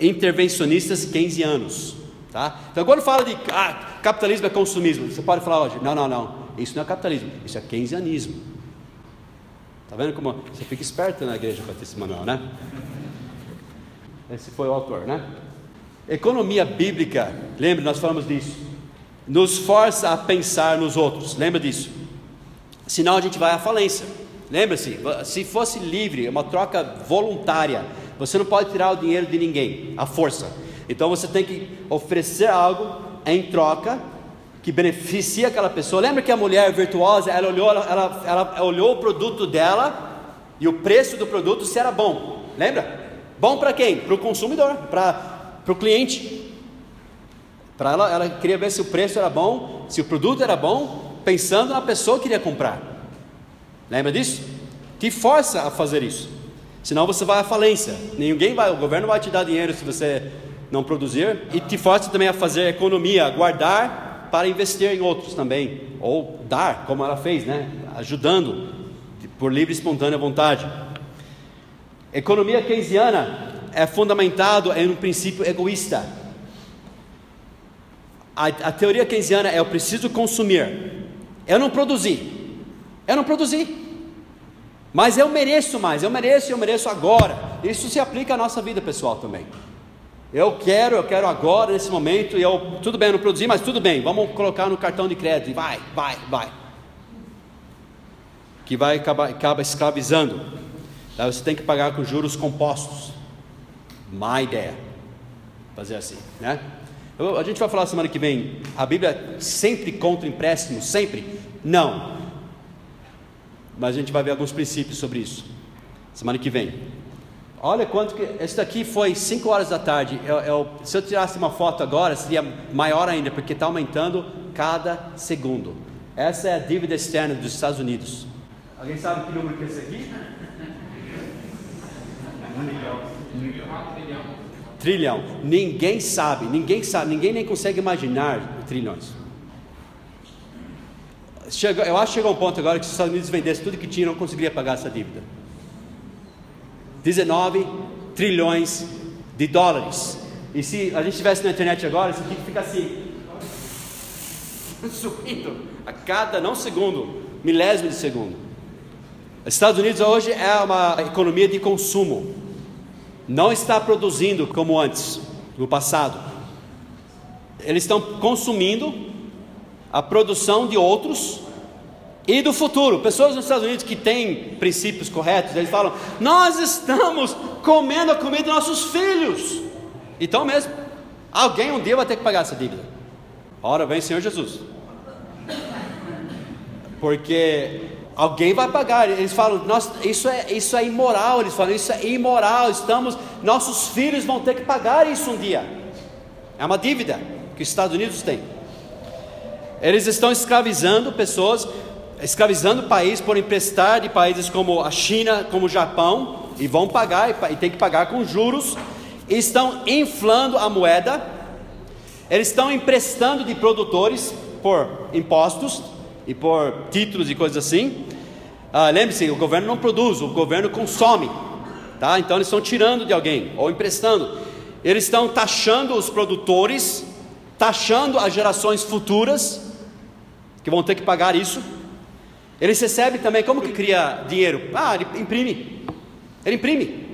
intervencionistas keynesianos. Tá? Então, quando fala de ah, capitalismo é consumismo, você pode falar hoje: não, não, não, isso não é capitalismo, isso é keynesianismo. Está vendo como você fica esperto na igreja para ter esse manual, né? Esse foi o autor, né? Economia bíblica, lembre, nós falamos disso, nos força a pensar nos outros, lembra disso? Senão a gente vai à falência. Lembre-se, se fosse livre, uma troca voluntária, você não pode tirar o dinheiro de ninguém, à força. Então você tem que oferecer algo em troca que beneficia aquela pessoa. Lembra que a mulher virtuosa, ela olhou, ela, ela, olhou o produto dela e o preço do produto se era bom. Lembra? Bom para quem? Para o consumidor, para o cliente. Para ela, ela queria ver se o preço era bom, se o produto era bom, pensando na pessoa que queria comprar. Lembra disso? Te força a fazer isso. Senão você vai à falência. Ninguém vai, o governo vai te dar dinheiro se você não produzir, e te força também a fazer economia, a guardar para investir em outros também, ou dar, como ela fez, né? ajudando por livre e espontânea vontade. Economia keynesiana é fundamentado em um princípio egoísta. A, a teoria keynesiana é eu preciso consumir, eu não produzi, eu não produzi. Mas eu mereço mais, eu mereço, eu mereço agora. Isso se aplica à nossa vida pessoal também. Eu quero, eu quero agora, nesse momento, e eu, tudo bem, eu não produzi, mas tudo bem, vamos colocar no cartão de crédito, e vai, vai, vai. Que vai acabar acaba escravizando. Daí você tem que pagar com juros compostos. Má ideia. Fazer assim, né? Eu, a gente vai falar semana que vem, a Bíblia sempre contra empréstimo, sempre? Não. Mas a gente vai ver alguns princípios sobre isso. Semana que vem. Olha quanto que. Esse daqui foi 5 horas da tarde. Eu, eu, se eu tirasse uma foto agora, seria maior ainda, porque está aumentando cada segundo. Essa é a dívida externa dos Estados Unidos. Alguém sabe que número que é esse aqui? Trilhão. Trilhão. Ninguém sabe, ninguém sabe, ninguém nem consegue imaginar trilhões. Chegou, eu acho que chegou um ponto agora que se os Estados Unidos vendessem tudo que tinha, não conseguiria pagar essa dívida. 19 trilhões de dólares. E se a gente estivesse na internet agora, isso aqui fica assim, subindo a cada, não segundo, milésimo de segundo. Os Estados Unidos hoje é uma economia de consumo, não está produzindo como antes, no passado. Eles estão consumindo a produção de outros e do futuro. Pessoas nos Estados Unidos que têm princípios corretos, eles falam: Nós estamos comendo a comida dos nossos filhos. Então mesmo, alguém um dia vai ter que pagar essa dívida. Ora, vem Senhor Jesus. Porque alguém vai pagar. Eles falam: Nós, isso, é, isso é imoral. Eles falam: Isso é imoral. Estamos, nossos filhos vão ter que pagar isso um dia. É uma dívida que os Estados Unidos têm. Eles estão escravizando pessoas escravizando país por emprestar de países como a China, como o Japão, e vão pagar, e tem que pagar com juros, estão inflando a moeda, eles estão emprestando de produtores por impostos e por títulos e coisas assim. Ah, Lembre-se, o governo não produz, o governo consome, tá? Então eles estão tirando de alguém ou emprestando. Eles estão taxando os produtores, taxando as gerações futuras que vão ter que pagar isso. Eles recebem também, como que cria dinheiro? Ah, ele imprime. Ele imprime.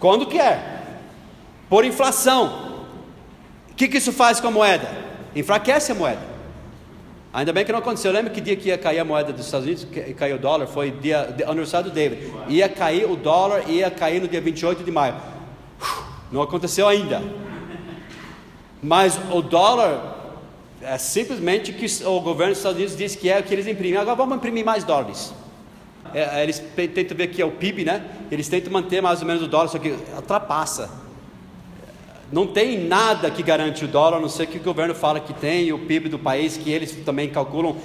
Quando quer. Por inflação. O que, que isso faz com a moeda? Enfraquece a moeda. Ainda bem que não aconteceu. Lembra que dia que ia cair a moeda dos Estados Unidos, que caiu o dólar? Foi dia aniversário do David. Ia cair o dólar, ia cair no dia 28 de maio. Não aconteceu ainda. Mas o dólar é simplesmente que o governo dos Estados Unidos disse que é o que eles imprimem. Agora vamos imprimir mais dólares. É, eles tentam ver que é o PIB, né? Eles tentam manter mais ou menos o dólar, só que ultrapassa. Não tem nada que garante o dólar, a não ser que o governo fala que tem, o PIB do país, que eles também calculam.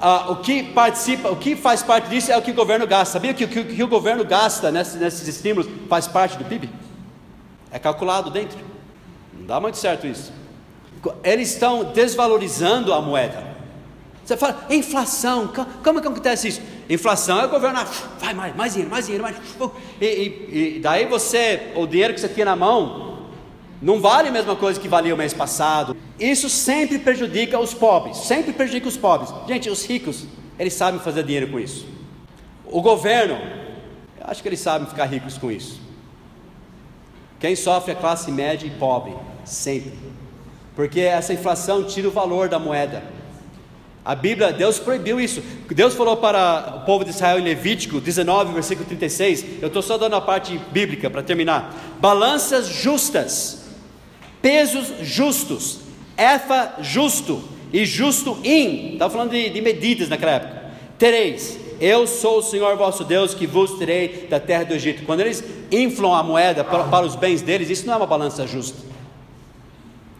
Ah, o que participa, o que faz parte disso é o que o governo gasta. Sabia que o que, que, o governo gasta nesses, nesses estímulos faz parte do PIB? É calculado dentro. Não dá muito certo isso. Eles estão desvalorizando a moeda. Você fala, inflação, como é que acontece isso? Inflação é o governo, ah, vai mais, mais dinheiro, mais dinheiro, mais. E, e, e daí você, o dinheiro que você tinha na mão, não vale a mesma coisa que valia o mês passado. Isso sempre prejudica os pobres, sempre prejudica os pobres. Gente, os ricos, eles sabem fazer dinheiro com isso. O governo, eu acho que eles sabem ficar ricos com isso. Quem sofre é a classe média e pobre, sempre. Porque essa inflação tira o valor da moeda. A Bíblia, Deus proibiu isso. Deus falou para o povo de Israel em Levítico 19, versículo 36. Eu estou só dando a parte bíblica para terminar. Balanças justas, pesos justos, efa justo e justo in. Estava falando de, de medidas naquela época. Tereis. Eu sou o Senhor vosso Deus que vos tirei da terra do Egito. Quando eles inflam a moeda para, para os bens deles, isso não é uma balança justa.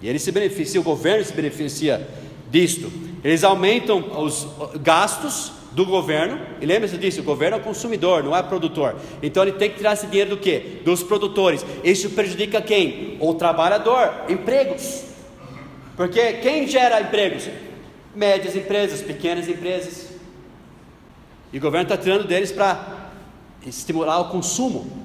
E eles se beneficiam, o governo se beneficia disto. Eles aumentam os gastos do governo, e lembre-se disso, o governo é o consumidor, não é o produtor. Então ele tem que tirar esse dinheiro do quê? Dos produtores. Isso prejudica quem? O trabalhador, empregos. Porque quem gera empregos? Médias empresas, pequenas empresas. E o governo está tirando deles para estimular o consumo.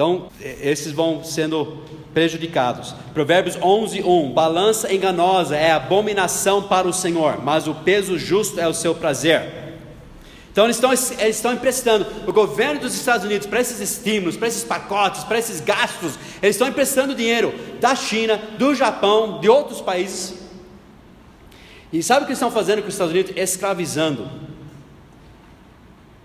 Então, esses vão sendo prejudicados. Provérbios 11, 1: Balança enganosa é abominação para o Senhor, mas o peso justo é o seu prazer. Então, eles estão, eles estão emprestando. O governo dos Estados Unidos, para esses estímulos, para esses pacotes, para esses gastos, eles estão emprestando dinheiro da China, do Japão, de outros países. E sabe o que eles estão fazendo com os Estados Unidos? Escravizando.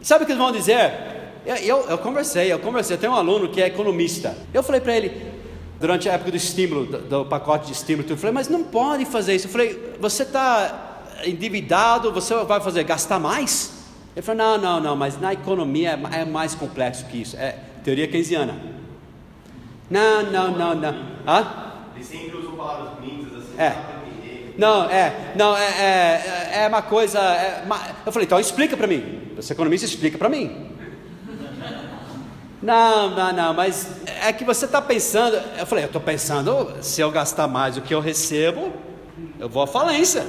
Sabe o que eles vão dizer? Eu, eu, eu, conversei, eu conversei. Tenho um aluno que é economista. Eu falei para ele, durante a época do estímulo, do, do, pacote de estímulo, eu falei, mas não pode fazer isso. Eu falei, você está endividado, você vai fazer gastar mais? Ele falou, não, não, não, mas na economia é, é mais complexo que isso. É teoria keynesiana. Não, não, não, não. Hã? Eles sempre usam palavras bonitas assim. É. Não, é, não, é, é, é uma coisa. É, eu falei, então explica para mim. Você é economista, explica para mim. Não, não, não, mas é que você está pensando. Eu falei, eu estou pensando, se eu gastar mais do que eu recebo, eu vou à falência.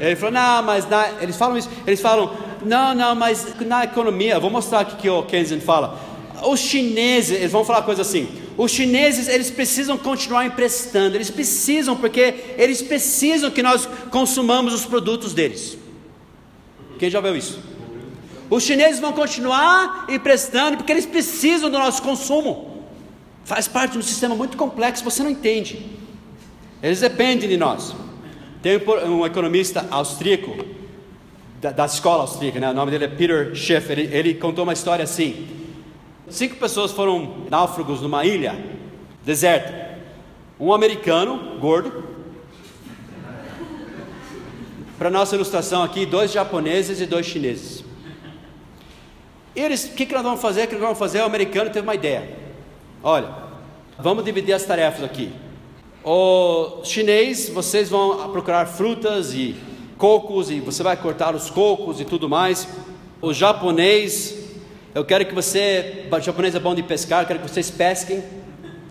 Ele falou, não, mas na, eles falam isso, eles falam, não, não, mas na economia, vou mostrar aqui que o Keynesian fala. Os chineses, eles vão falar coisa assim. Os chineses, eles precisam continuar emprestando, eles precisam, porque eles precisam que nós consumamos os produtos deles. Quem já viu isso? Os chineses vão continuar emprestando porque eles precisam do nosso consumo. Faz parte de um sistema muito complexo, você não entende. Eles dependem de nós. Tem um economista austríaco, da, da escola austríaca, né? o nome dele é Peter Schiff. Ele, ele contou uma história assim: cinco pessoas foram náufragos numa ilha deserta. Um americano, gordo, para nossa ilustração aqui, dois japoneses e dois chineses. Eles, o que, que nós vamos fazer? O que nós vamos fazer? O americano teve uma ideia. Olha, vamos dividir as tarefas aqui. O chinês, vocês vão procurar frutas e cocos e você vai cortar os cocos e tudo mais. O japonês, eu quero que você, o japonês é bom de pescar, eu quero que vocês pesquem,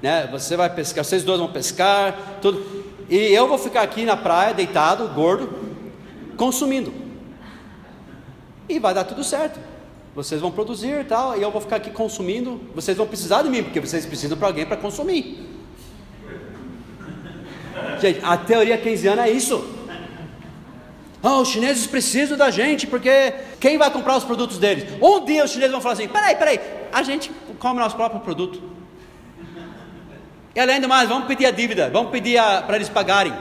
né? Você vai pescar, vocês dois vão pescar, tudo. E eu vou ficar aqui na praia, deitado, gordo, consumindo. E vai dar tudo certo. Vocês vão produzir e tal, e eu vou ficar aqui consumindo. Vocês vão precisar de mim, porque vocês precisam para alguém para consumir. Gente, a teoria keynesiana é isso. Oh, os chineses precisam da gente, porque quem vai comprar os produtos deles? Um dia os chineses vão falar assim: peraí, peraí, a gente come nosso próprio produto. E além do mais, vamos pedir a dívida, vamos pedir para eles pagarem.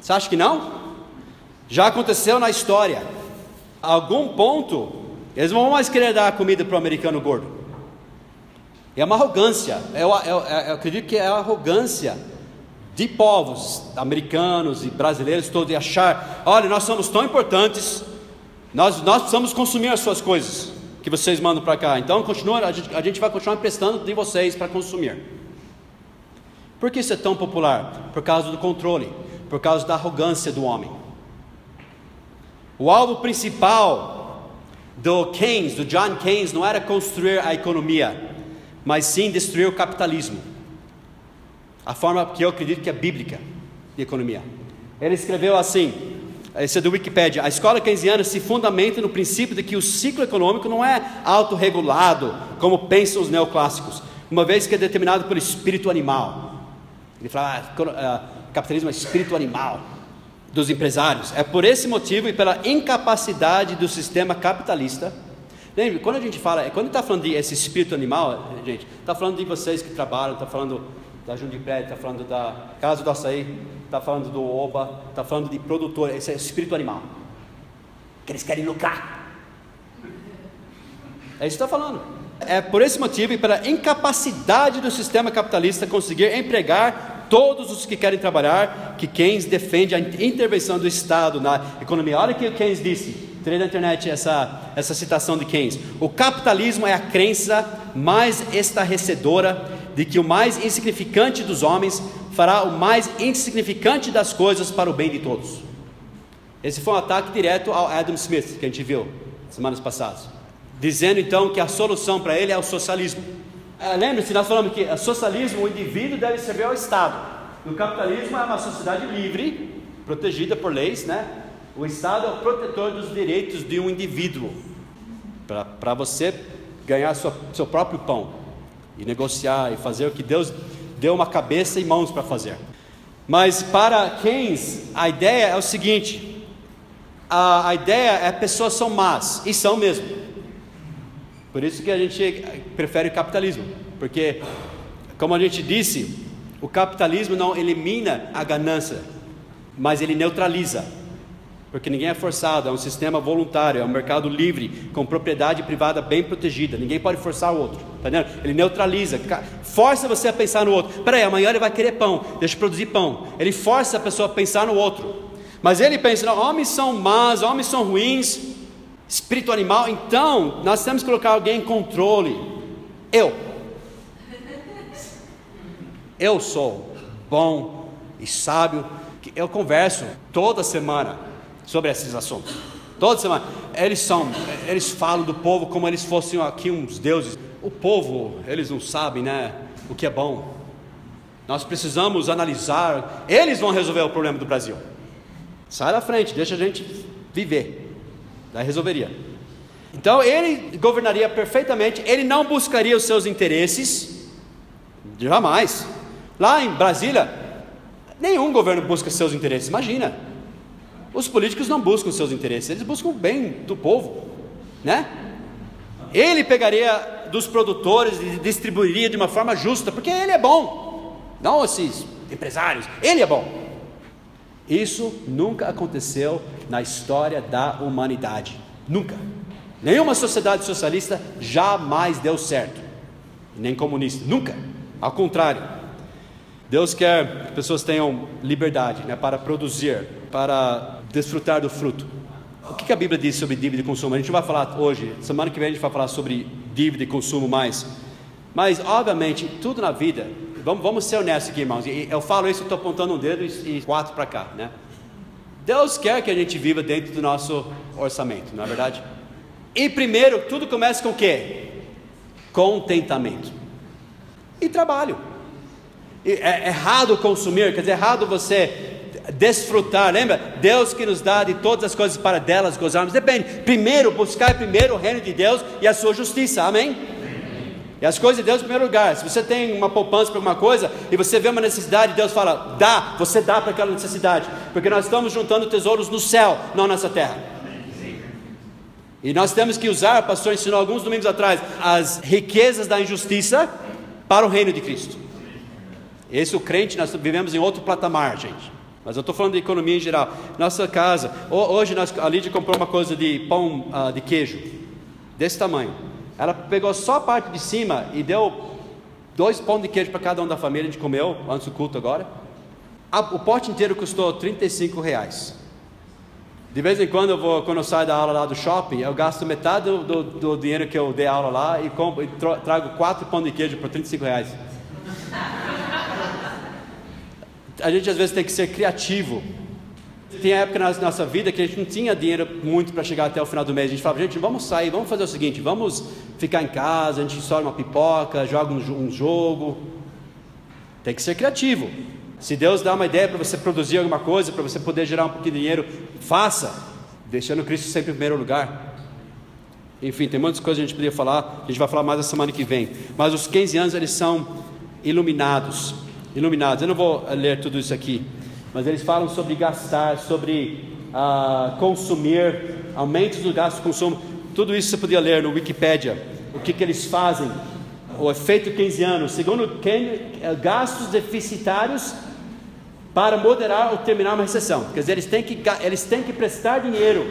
Você acha que não? Já aconteceu na história. A algum ponto, eles não vão mais querer dar comida para o americano gordo. É uma arrogância. Eu, eu, eu acredito que é a arrogância de povos americanos e brasileiros todos achar: olha, nós somos tão importantes, nós, nós precisamos consumir as suas coisas que vocês mandam para cá. Então, continua, a, gente, a gente vai continuar emprestando de vocês para consumir. Por que isso é tão popular? Por causa do controle, por causa da arrogância do homem. O alvo principal do Keynes, do John Keynes, não era construir a economia, mas sim destruir o capitalismo. A forma que eu acredito que é bíblica de economia. Ele escreveu assim: esse é do Wikipedia. A escola keynesiana se fundamenta no princípio de que o ciclo econômico não é autorregulado, como pensam os neoclássicos, uma vez que é determinado pelo espírito animal. Ele fala, ah, capitalismo é espírito animal dos empresários. É por esse motivo e pela incapacidade do sistema capitalista. Lembre, quando a gente fala, quando está falando de espírito animal, gente, está falando de vocês que trabalham, está falando da Jundipré, está falando da Casa do Açaí, está falando do Oba, está falando de produtor, esse é espírito animal. Que eles querem lucrar. É isso que está falando. É por esse motivo e pela incapacidade do sistema capitalista conseguir empregar todos os que querem trabalhar, que Keynes defende a intervenção do Estado na economia. Olha o que Keynes disse, tirei da internet essa, essa citação de Keynes. O capitalismo é a crença mais estarrecedora de que o mais insignificante dos homens fará o mais insignificante das coisas para o bem de todos. Esse foi um ataque direto ao Adam Smith, que a gente viu semanas passadas, dizendo então que a solução para ele é o socialismo. É, Lembre-se, nós falamos que o socialismo, o indivíduo deve servir ao Estado. No capitalismo é uma sociedade livre, protegida por leis, né? O Estado é o protetor dos direitos de um indivíduo, para você ganhar sua, seu próprio pão, e negociar, e fazer o que Deus deu uma cabeça e mãos para fazer. Mas para Keynes, a ideia é o seguinte: a, a ideia é pessoas são más, e são mesmo. Por isso que a gente prefere o capitalismo, porque, como a gente disse, o capitalismo não elimina a ganância, mas ele neutraliza. Porque ninguém é forçado, é um sistema voluntário, é um mercado livre, com propriedade privada bem protegida. Ninguém pode forçar o outro, tá entendendo? Ele neutraliza, força você a pensar no outro. Peraí, amanhã ele vai querer pão, deixa eu produzir pão. Ele força a pessoa a pensar no outro. Mas ele pensa, não, homens são más, homens são ruins, espírito animal, então nós temos que colocar alguém em controle. Eu. Eu sou bom e sábio. Eu converso toda semana sobre esses assuntos. Toda semana. Eles são, eles falam do povo como eles fossem aqui uns deuses. O povo, eles não sabem, né, o que é bom. Nós precisamos analisar. Eles vão resolver o problema do Brasil. Sai da frente, deixa a gente viver. Daí resolveria. Então ele governaria perfeitamente, ele não buscaria os seus interesses, jamais. Lá em Brasília, nenhum governo busca seus interesses, imagina. Os políticos não buscam seus interesses, eles buscam o bem do povo, né? Ele pegaria dos produtores e distribuiria de uma forma justa, porque ele é bom, não esses empresários, ele é bom. Isso nunca aconteceu na história da humanidade. Nunca. Nenhuma sociedade socialista jamais deu certo. Nem comunista. Nunca. Ao contrário. Deus quer que pessoas tenham liberdade né, para produzir, para desfrutar do fruto. O que a Bíblia diz sobre dívida e consumo? A gente vai falar hoje, semana que vem a gente vai falar sobre dívida e consumo mais. Mas, obviamente, tudo na vida, vamos, vamos ser honestos aqui, irmãos. Eu falo isso, estou apontando um dedo e quatro para cá, né? Deus quer que a gente viva dentro do nosso orçamento, não é verdade? E primeiro, tudo começa com o quê? Contentamento. E trabalho. É errado consumir, quer dizer, é errado você desfrutar, lembra? Deus que nos dá de todas as coisas para delas gozarmos. Depende. Primeiro, buscar primeiro o reino de Deus e a sua justiça. Amém? E as coisas de Deus em primeiro lugar. Se você tem uma poupança para alguma coisa e você vê uma necessidade, Deus fala, dá, você dá para aquela necessidade. Porque nós estamos juntando tesouros no céu, não nessa terra. E nós temos que usar, o pastor ensinou alguns domingos atrás, as riquezas da injustiça para o reino de Cristo. Esse o crente, nós vivemos em outro patamar, gente. Mas eu estou falando de economia em geral. Nossa casa, hoje nós, a Lídia comprou uma coisa de pão uh, de queijo, desse tamanho. Ela pegou só a parte de cima e deu dois pão de queijo para cada um da família, a gente comeu antes do culto agora. o pote inteiro custou 35 reais. De vez em quando eu vou, quando eu saio da aula lá do shopping, eu gasto metade do, do, do dinheiro que eu dei aula lá e, compro, e trago quatro pão de queijo por 35 reais. A gente às vezes tem que ser criativo. Tem época na nossa vida que a gente não tinha dinheiro muito para chegar até o final do mês. A gente falava, gente, vamos sair, vamos fazer o seguinte, vamos ficar em casa, a gente estoura uma pipoca, joga um, jogo. Tem que ser criativo. Se Deus dá uma ideia para você produzir alguma coisa, para você poder gerar um pouquinho de dinheiro, faça, deixando Cristo sempre em primeiro lugar. Enfim, tem muitas coisas que a gente poderia falar, a gente vai falar mais na semana que vem. Mas os 15 anos eles são iluminados. Iluminados. Eu não vou ler tudo isso aqui, mas eles falam sobre gastar, sobre uh, consumir, aumentos do gasto de consumo. Tudo isso você podia ler no Wikipedia. O que, que eles fazem, o efeito 15 anos. Segundo eh, gastos deficitários para moderar ou terminar uma recessão. Quer dizer, eles têm que, eles têm que prestar dinheiro,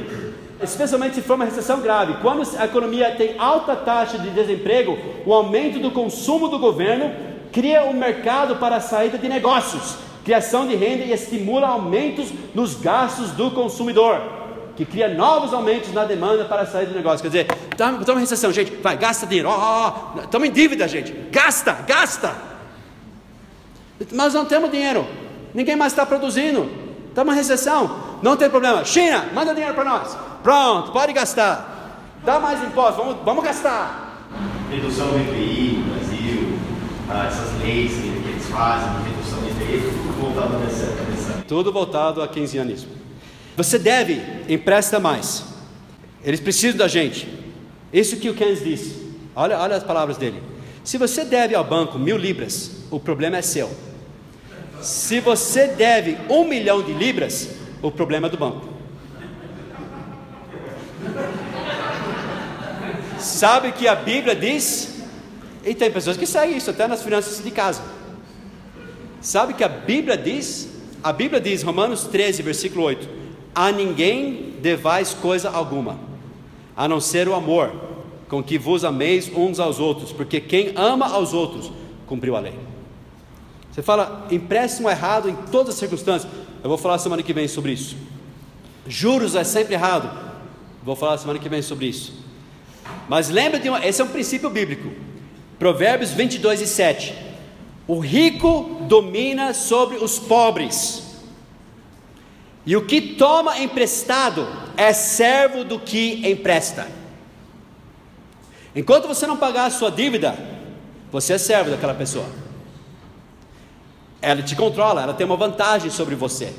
especialmente se for uma recessão grave. Quando a economia tem alta taxa de desemprego, o aumento do consumo do governo cria um mercado para a saída de negócios, criação de renda e estimula aumentos nos gastos do consumidor, que cria novos aumentos na demanda para a saída de negócios. Quer dizer, estamos em recessão, gente, vai, gasta dinheiro, estamos oh, oh, em dívida, gente, gasta, gasta. Mas não temos dinheiro. Ninguém mais está produzindo. Está uma recessão. Não tem problema. China, manda dinheiro para nós. Pronto, pode gastar. Dá mais impostos, vamos, vamos gastar. Redução do IPI no Brasil, ah, essas leis que eles fazem, redução do IPI, tudo voltado nessa, Tudo voltado a. Você deve, empresta mais. Eles precisam da gente. Isso que o Keynes disse. Olha, olha as palavras dele. Se você deve ao banco mil libras, o problema é seu. Se você deve um milhão de libras, o problema é do banco. Sabe que a Bíblia diz, e tem pessoas que seguem isso até nas finanças de casa. Sabe que a Bíblia diz, a Bíblia diz, Romanos 13, versículo 8: A ninguém devais coisa alguma, a não ser o amor, com que vos ameis uns aos outros, porque quem ama aos outros cumpriu a lei. Você fala empréstimo errado em todas as circunstâncias. Eu vou falar semana que vem sobre isso. Juros é sempre errado. Vou falar semana que vem sobre isso. Mas lembre de uma, esse é um princípio bíblico. Provérbios 22 e 7. O rico domina sobre os pobres. E o que toma emprestado é servo do que empresta. Enquanto você não pagar a sua dívida, você é servo daquela pessoa. Ela te controla, ela tem uma vantagem sobre você.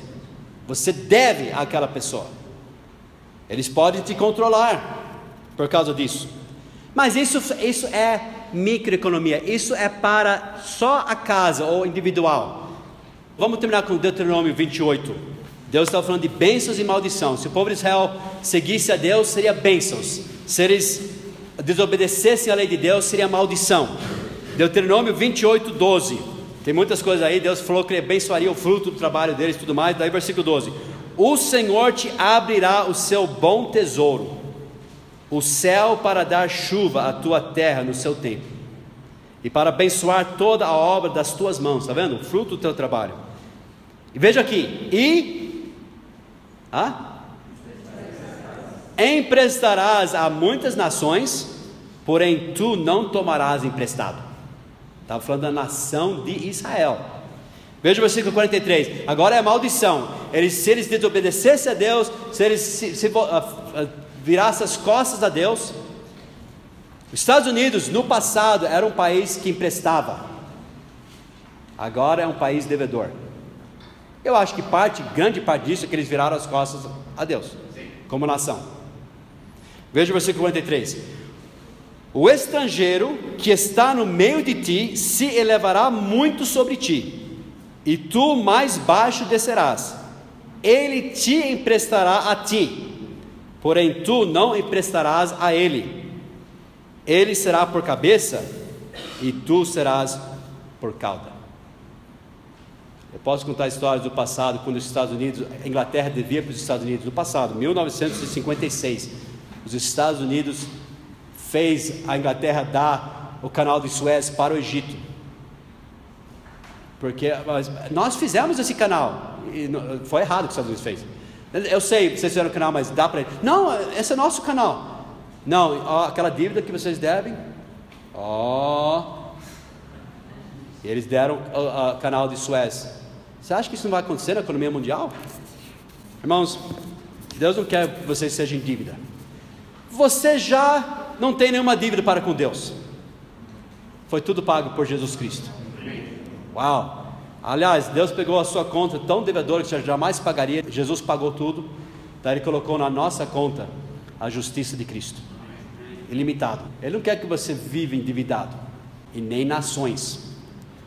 Você deve àquela pessoa. Eles podem te controlar por causa disso. Mas isso, isso é microeconomia, isso é para só a casa ou individual. Vamos terminar com Deuteronômio 28. Deus está falando de bênçãos e maldição. Se o povo de Israel seguisse a Deus, seria bênçãos. Se eles desobedecessem a lei de Deus, seria maldição. Deuteronômio 28, 12. Tem muitas coisas aí, Deus falou que ele abençoaria o fruto do trabalho deles e tudo mais. Daí, versículo 12: O Senhor te abrirá o seu bom tesouro, o céu para dar chuva à tua terra no seu tempo, e para abençoar toda a obra das tuas mãos. Está vendo? O fruto do teu trabalho. E veja aqui: E. Ah? Emprestarás a muitas nações, porém tu não tomarás emprestado. Estava falando da nação de Israel. Veja o versículo 43. Agora é maldição. Eles, se eles desobedecessem a Deus, se eles se, se, uh, uh, virassem as costas a Deus. Os Estados Unidos, no passado, era um país que emprestava. Agora é um país devedor. Eu acho que parte, grande parte disso é que eles viraram as costas a Deus, como nação. Veja o versículo 43. O estrangeiro que está no meio de ti se elevará muito sobre ti, e tu mais baixo descerás. Ele te emprestará a ti, porém tu não emprestarás a ele. Ele será por cabeça, e tu serás por cauda. Eu posso contar histórias do passado, quando os Estados Unidos, a Inglaterra devia para os Estados Unidos, no passado, 1956. Os Estados Unidos fez a Inglaterra dar o canal de Suez para o Egito. Porque nós fizemos esse canal, e foi errado o que os Estados Unidos fez. Eu sei, vocês fizeram o canal, mas dá para ele. Não, esse é nosso canal. Não, aquela dívida que vocês devem, ó. Eles deram o canal de Suez. Você acha que isso não vai acontecer na economia mundial? Irmãos, Deus não quer que vocês sejam em dívida. Você já não tem nenhuma dívida para com Deus. Foi tudo pago por Jesus Cristo. Uau! Aliás, Deus pegou a sua conta tão devedora que você jamais pagaria. Jesus pagou tudo. Daí Ele colocou na nossa conta a justiça de Cristo. Ilimitado. Ele não quer que você viva endividado. E nem nações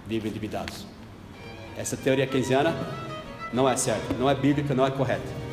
vivem endividados. Essa teoria keynesiana não é certa, não é bíblica, não é correta.